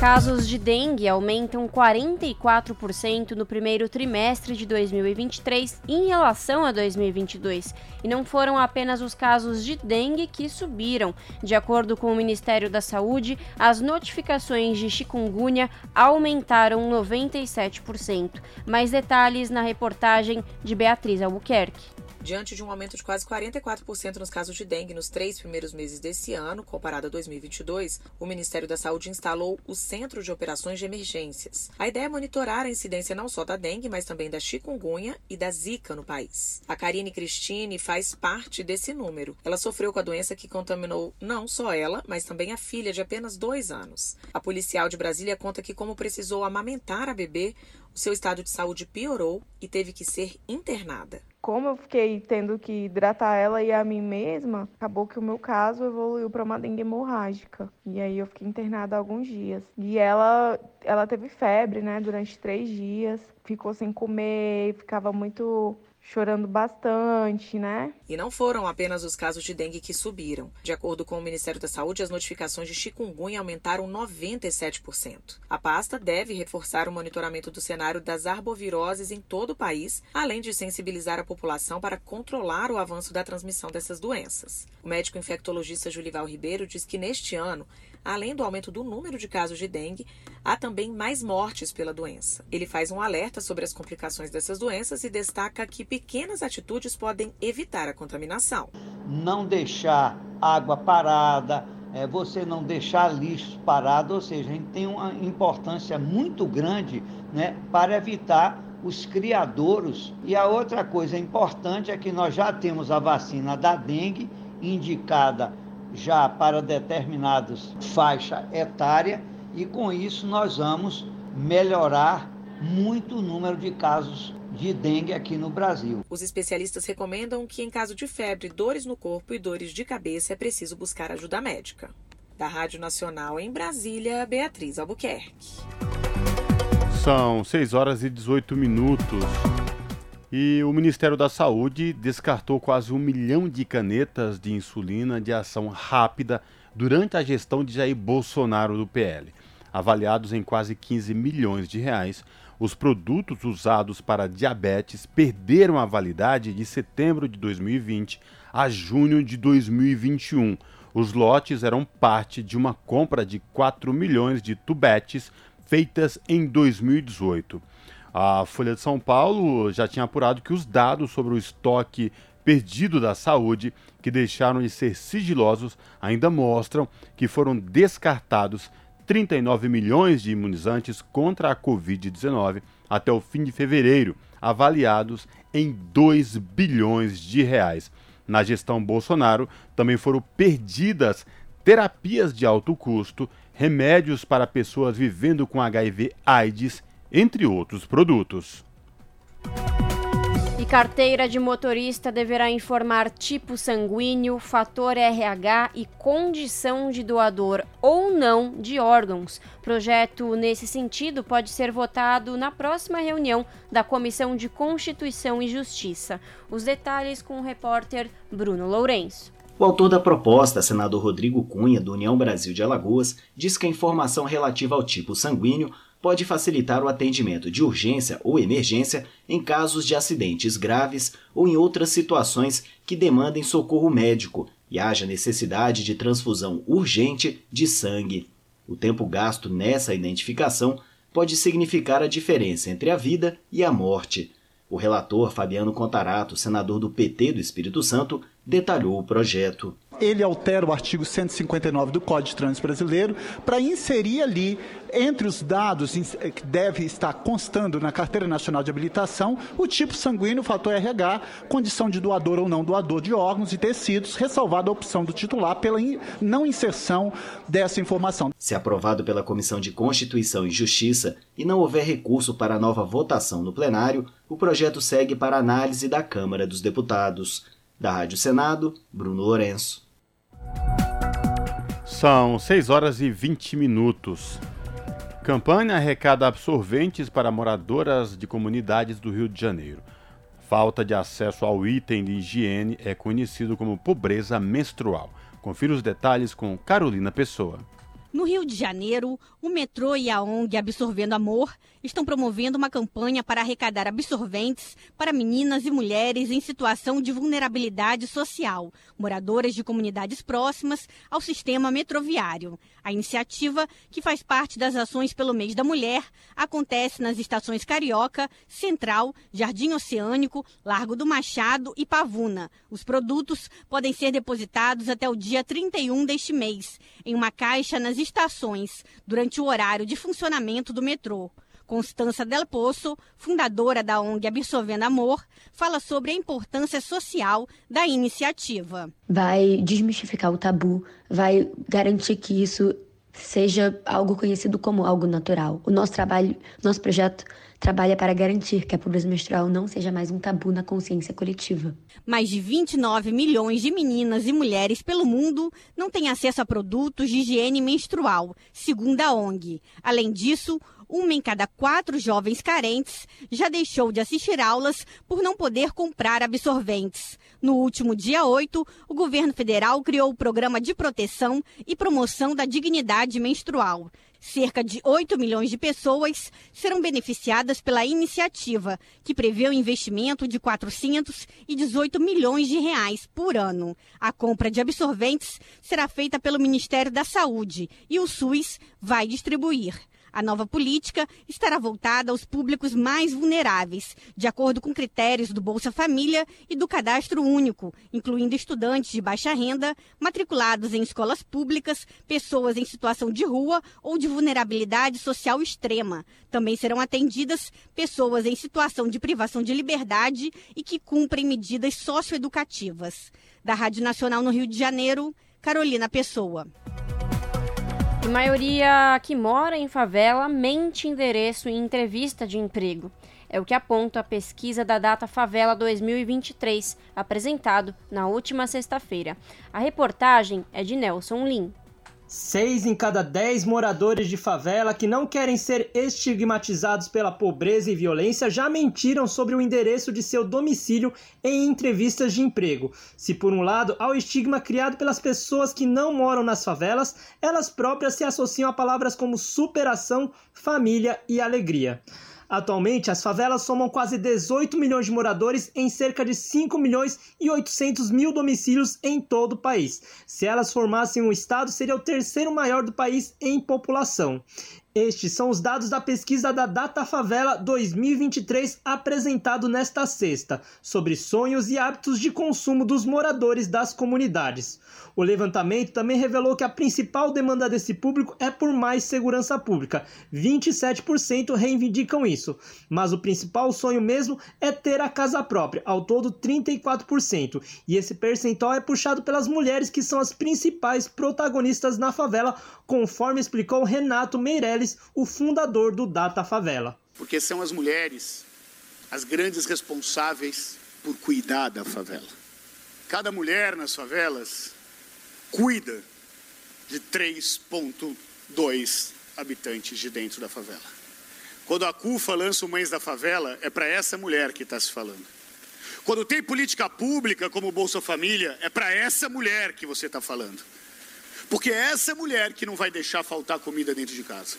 Speaker 3: Casos de dengue aumentam 44% no primeiro trimestre de 2023 em relação a 2022. E não foram apenas os casos de dengue que subiram. De acordo com o Ministério da Saúde, as notificações de chikungunya aumentaram 97%. Mais detalhes na reportagem de Beatriz Albuquerque.
Speaker 31: Diante de um aumento de quase 44% nos casos de dengue nos três primeiros meses desse ano, comparado a 2022, o Ministério da Saúde instalou o Centro de Operações de Emergências. A ideia é monitorar a incidência não só da dengue, mas também da chikungunya e da zika no país. A Karine Cristine faz parte desse número. Ela sofreu com a doença que contaminou não só ela, mas também a filha de apenas dois anos. A policial de Brasília conta que, como precisou amamentar a bebê, o seu estado de saúde piorou e teve que ser internada
Speaker 32: como eu fiquei tendo que hidratar ela e a mim mesma, acabou que o meu caso evoluiu para uma dengue hemorrágica. E aí eu fiquei internada alguns dias. E ela, ela teve febre, né, durante três dias, ficou sem comer, ficava muito chorando bastante, né?
Speaker 31: E não foram apenas os casos de dengue que subiram. De acordo com o Ministério da Saúde, as notificações de chikungunya aumentaram 97%. A pasta deve reforçar o monitoramento do cenário das arboviroses em todo o país, além de sensibilizar a população para controlar o avanço da transmissão dessas doenças. O médico infectologista Julival Ribeiro diz que neste ano além do aumento do número de casos de dengue, há também mais mortes pela doença. Ele faz um alerta sobre as complicações dessas doenças e destaca que pequenas atitudes podem evitar a contaminação.
Speaker 33: Não deixar água parada, é, você não deixar lixo parado, ou seja, a gente tem uma importância muito grande né, para evitar os criadouros. E a outra coisa importante é que nós já temos a vacina da dengue indicada já para determinados faixa etária e com isso nós vamos melhorar muito o número de casos de dengue aqui no Brasil.
Speaker 31: Os especialistas recomendam que em caso de febre, dores no corpo e dores de cabeça é preciso buscar ajuda médica. Da Rádio Nacional em Brasília, Beatriz Albuquerque.
Speaker 1: São 6 horas e 18 minutos. E o Ministério da Saúde descartou quase um milhão de canetas de insulina de ação rápida durante a gestão de Jair Bolsonaro do PL. Avaliados em quase 15 milhões de reais, os produtos usados para diabetes perderam a validade de setembro de 2020 a junho de 2021. Os lotes eram parte de uma compra de 4 milhões de tubetes feitas em 2018. A Folha de São Paulo já tinha apurado que os dados sobre o estoque perdido da saúde que deixaram de ser sigilosos ainda mostram que foram descartados 39 milhões de imunizantes contra a Covid-19 até o fim de fevereiro, avaliados em 2 bilhões de reais. Na gestão Bolsonaro também foram perdidas terapias de alto custo, remédios para pessoas vivendo com HIV/AIDS, entre outros produtos.
Speaker 3: E carteira de motorista deverá informar tipo sanguíneo, fator RH e condição de doador ou não de órgãos. Projeto nesse sentido pode ser votado na próxima reunião da Comissão de Constituição e Justiça. Os detalhes com o repórter Bruno Lourenço.
Speaker 34: O autor da proposta, senador Rodrigo Cunha, do União Brasil de Alagoas, diz que a informação relativa ao tipo sanguíneo pode facilitar o atendimento de urgência ou emergência em casos de acidentes graves ou em outras situações que demandem socorro médico e haja necessidade de transfusão urgente de sangue. O tempo gasto nessa identificação pode significar a diferença entre a vida e a morte. O relator Fabiano Contarato, senador do PT do Espírito Santo, detalhou o projeto
Speaker 35: ele altera o artigo 159 do Código de Trânsito Brasileiro para inserir ali, entre os dados que deve estar constando na Carteira Nacional de Habilitação, o tipo sanguíneo, o fator RH, condição de doador ou não doador de órgãos e tecidos, ressalvada a opção do titular pela não inserção dessa informação.
Speaker 34: Se aprovado pela Comissão de Constituição e Justiça e não houver recurso para nova votação no plenário, o projeto segue para análise da Câmara dos Deputados. Da Rádio Senado, Bruno Lourenço.
Speaker 1: São 6 horas e 20 minutos. Campanha arrecada absorventes para moradoras de comunidades do Rio de Janeiro. Falta de acesso ao item de higiene é conhecido como pobreza menstrual. Confira os detalhes com Carolina Pessoa.
Speaker 23: No Rio de Janeiro, o metrô e a ONG Absorvendo Amor estão promovendo uma campanha para arrecadar absorventes para meninas e mulheres em situação de vulnerabilidade social, moradoras de comunidades próximas ao sistema metroviário. A iniciativa, que faz parte das ações pelo mês da mulher, acontece nas estações Carioca, Central, Jardim Oceânico, Largo do Machado e Pavuna. Os produtos podem ser depositados até o dia 31 deste mês, em uma caixa nas estações durante o horário de funcionamento do metrô. Constança Del Poço, fundadora da ONG Absorvendo Amor, fala sobre a importância social da iniciativa.
Speaker 36: Vai desmistificar o tabu, vai garantir que isso seja algo conhecido como algo natural. O nosso trabalho, nosso projeto trabalha para garantir que a pobreza menstrual não seja mais um tabu na consciência coletiva.
Speaker 23: Mais de 29 milhões de meninas e mulheres pelo mundo não têm acesso a produtos de higiene menstrual, segundo a ONG. Além disso, uma em cada quatro jovens carentes já deixou de assistir aulas por não poder comprar absorventes. No último dia 8, o governo federal criou o Programa de Proteção e Promoção da Dignidade Menstrual. Cerca de 8 milhões de pessoas serão beneficiadas pela iniciativa, que prevê o um investimento de 418 milhões de reais por ano. A compra de absorventes será feita pelo Ministério da Saúde e o SUS vai distribuir. A nova política estará voltada aos públicos mais vulneráveis, de acordo com critérios do Bolsa Família e do Cadastro Único, incluindo estudantes de baixa renda, matriculados em escolas públicas, pessoas em situação de rua ou de vulnerabilidade social extrema. Também serão atendidas pessoas em situação de privação de liberdade e que cumprem medidas socioeducativas. Da Rádio Nacional no Rio de Janeiro, Carolina Pessoa.
Speaker 3: A maioria que mora em favela mente endereço em entrevista de emprego. É o que aponta a pesquisa da Data Favela 2023, apresentado na última sexta-feira. A reportagem é de Nelson Lim.
Speaker 37: Seis em cada dez moradores de favela que não querem ser estigmatizados pela pobreza e violência já mentiram sobre o endereço de seu domicílio em entrevistas de emprego. Se, por um lado, há o estigma criado pelas pessoas que não moram nas favelas, elas próprias se associam a palavras como superação, família e alegria. Atualmente, as favelas somam quase 18 milhões de moradores em cerca de 5 milhões e 800 mil domicílios em todo o país. Se elas formassem um estado, seria o terceiro maior do país em população. Estes são os dados da pesquisa da Data Favela 2023 apresentado nesta sexta, sobre sonhos e hábitos de consumo dos moradores das comunidades. O levantamento também revelou que a principal demanda desse público é por mais segurança pública. 27% reivindicam isso, mas o principal sonho mesmo é ter a casa própria, ao todo 34%. E esse percentual é puxado pelas mulheres que são as principais protagonistas na favela, conforme explicou Renato Meirelles o fundador do Data Favela.
Speaker 38: Porque são as mulheres as grandes responsáveis por cuidar da favela. Cada mulher nas favelas cuida de 3,2 habitantes de dentro da favela. Quando a CUFA lança o Mães da Favela, é para essa mulher que está se falando. Quando tem política pública como Bolsa Família, é para essa mulher que você está falando. Porque é essa mulher que não vai deixar faltar comida dentro de casa.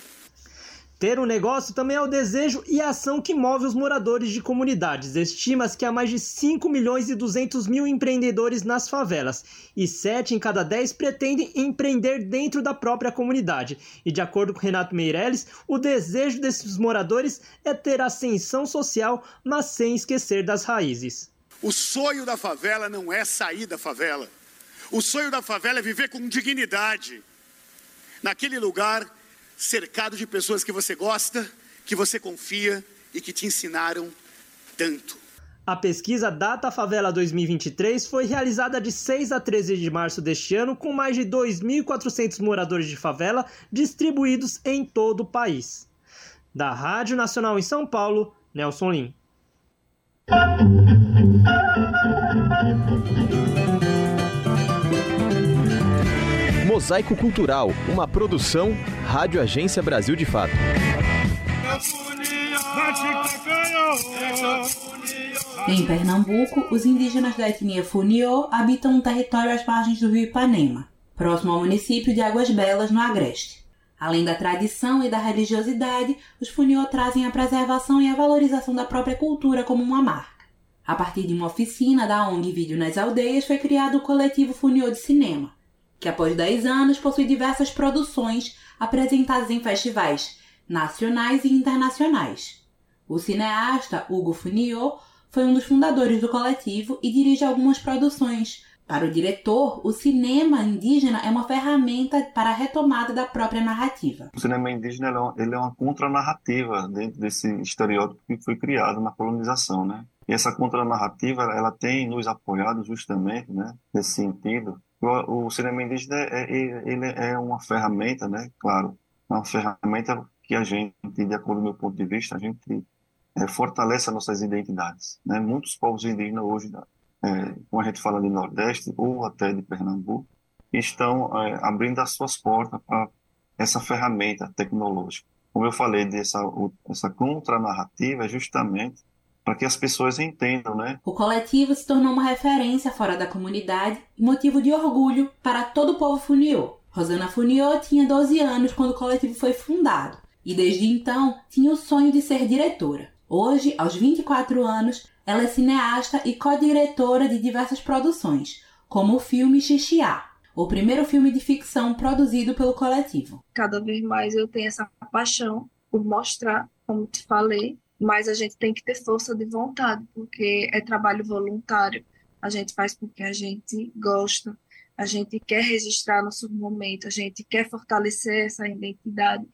Speaker 37: Ter um negócio também é o desejo e a ação que move os moradores de comunidades. Estima-se que há mais de 5 milhões e 200 mil empreendedores nas favelas e 7 em cada 10 pretendem empreender dentro da própria comunidade. E de acordo com Renato Meirelles, o desejo desses moradores é ter ascensão social, mas sem esquecer das raízes.
Speaker 38: O sonho da favela não é sair da favela. O sonho da favela é viver com dignidade. Naquele lugar cercado de pessoas que você gosta, que você confia e que te ensinaram tanto.
Speaker 37: A pesquisa Data Favela 2023 foi realizada de 6 a 13 de março deste ano, com mais de 2.400 moradores de favela distribuídos em todo o país. Da Rádio Nacional em São Paulo, Nelson Lim.
Speaker 39: Mosaico Cultural, uma produção Rádio Agência Brasil de Fato.
Speaker 34: Em Pernambuco, os indígenas da etnia Funiô habitam um território às margens do rio Ipanema, próximo ao município de Águas Belas, no Agreste. Além da tradição e da religiosidade, os Funiô trazem a preservação e a valorização da própria cultura como uma marca. A partir de uma oficina da ONG Vídeo nas Aldeias, foi criado o coletivo Funiô de Cinema, que após 10 anos possui diversas produções apresentadas em festivais nacionais e internacionais. O cineasta Hugo Funiô foi um dos fundadores do coletivo e dirige algumas produções. Para o diretor, o cinema indígena é uma ferramenta para a retomada da própria narrativa.
Speaker 40: O cinema indígena ele é uma contranarrativa dentro desse estereótipo que foi criado na colonização, né? E essa contranarrativa ela tem nos apoiado justamente, né, nesse sentido, o, cinema indígena é, é, ele é uma ferramenta, né? Claro, é uma ferramenta que a gente, de acordo com o meu ponto de vista, a gente é, fortalece as nossas identidades. Né? Muitos povos indígenas hoje, é, como a gente fala de Nordeste ou até de Pernambuco, estão é, abrindo as suas portas para essa ferramenta tecnológica. Como eu falei dessa essa contranarrativa, é justamente para que as pessoas entendam, né?
Speaker 34: O coletivo se tornou uma referência fora da comunidade e motivo de orgulho para todo o povo funiô. Rosana Funiô tinha 12 anos quando o coletivo foi fundado e desde então tinha o sonho de ser diretora. Hoje, aos 24 anos, ela é cineasta e co-diretora de diversas produções, como o filme Xixiá, o primeiro filme de ficção produzido pelo coletivo.
Speaker 41: Cada vez mais eu tenho essa paixão por mostrar, como te falei, mas a gente tem que ter força de vontade, porque é trabalho voluntário. A gente faz porque a gente gosta, a gente quer registrar nosso momento, a gente quer fortalecer essa identidade.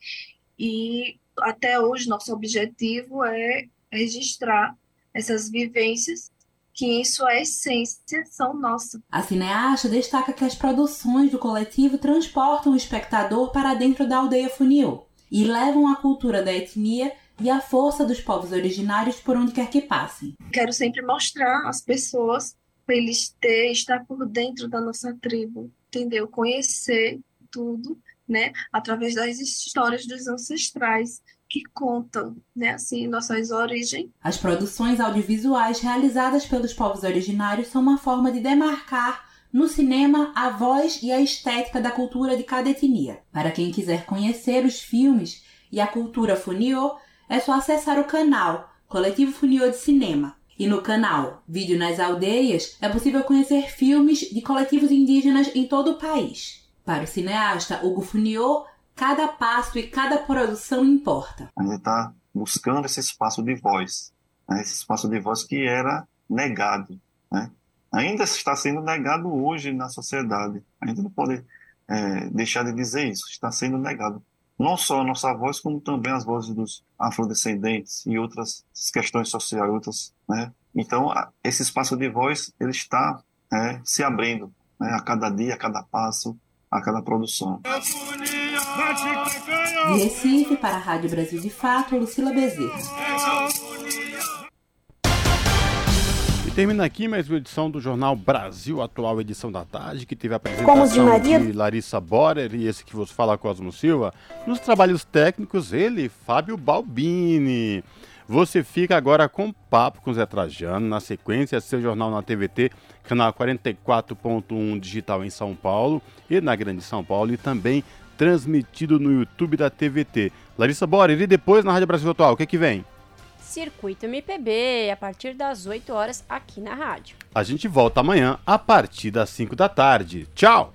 Speaker 41: E até hoje, nosso objetivo é registrar essas vivências que, em sua essência, são nossas.
Speaker 34: A cineasta destaca que as produções do coletivo transportam o espectador para dentro da aldeia Funiô e levam a cultura da etnia e a força dos povos originários por onde quer que passem.
Speaker 41: Quero sempre mostrar às pessoas para eles ter, estar por dentro da nossa tribo, entendeu? Conhecer tudo, né? Através das histórias dos ancestrais que contam, né, assim, nossas origens.
Speaker 34: As produções audiovisuais realizadas pelos povos originários são uma forma de demarcar no cinema a voz e a estética da cultura de cada etnia. Para quem quiser conhecer os filmes e a cultura funiô, é só acessar o canal Coletivo Funiô de Cinema. E no canal Vídeo nas Aldeias é possível conhecer filmes de coletivos indígenas em todo o país. Para o cineasta Hugo Funiô, Cada passo e cada produção importa.
Speaker 40: A gente está buscando esse espaço de voz, né? esse espaço de voz que era negado. Né? Ainda está sendo negado hoje na sociedade. A gente não pode é, deixar de dizer isso, está sendo negado. Não só a nossa voz, como também as vozes dos afrodescendentes e outras questões sociais, outras, né? Então, esse espaço de voz, ele está é, se abrindo né? a cada dia, a cada passo, a cada produção.
Speaker 34: De Recife, para a Rádio Brasil de Fato, Lucila Bezerra.
Speaker 1: Termina aqui mais uma edição do Jornal Brasil Atual, edição da tarde, que teve a apresentação de, Maria... de Larissa Borer e esse que vos fala Cosmo Silva. Nos trabalhos técnicos, ele, Fábio Balbini. Você fica agora com papo com Zé Trajano, na sequência, seu jornal na TVT, canal 44.1 digital em São Paulo e na Grande São Paulo, e também transmitido no YouTube da TVT. Larissa Borer, e depois na Rádio Brasil Atual, o que, que vem?
Speaker 3: Circuito MPB, a partir das 8 horas aqui na rádio.
Speaker 1: A gente volta amanhã a partir das 5 da tarde. Tchau!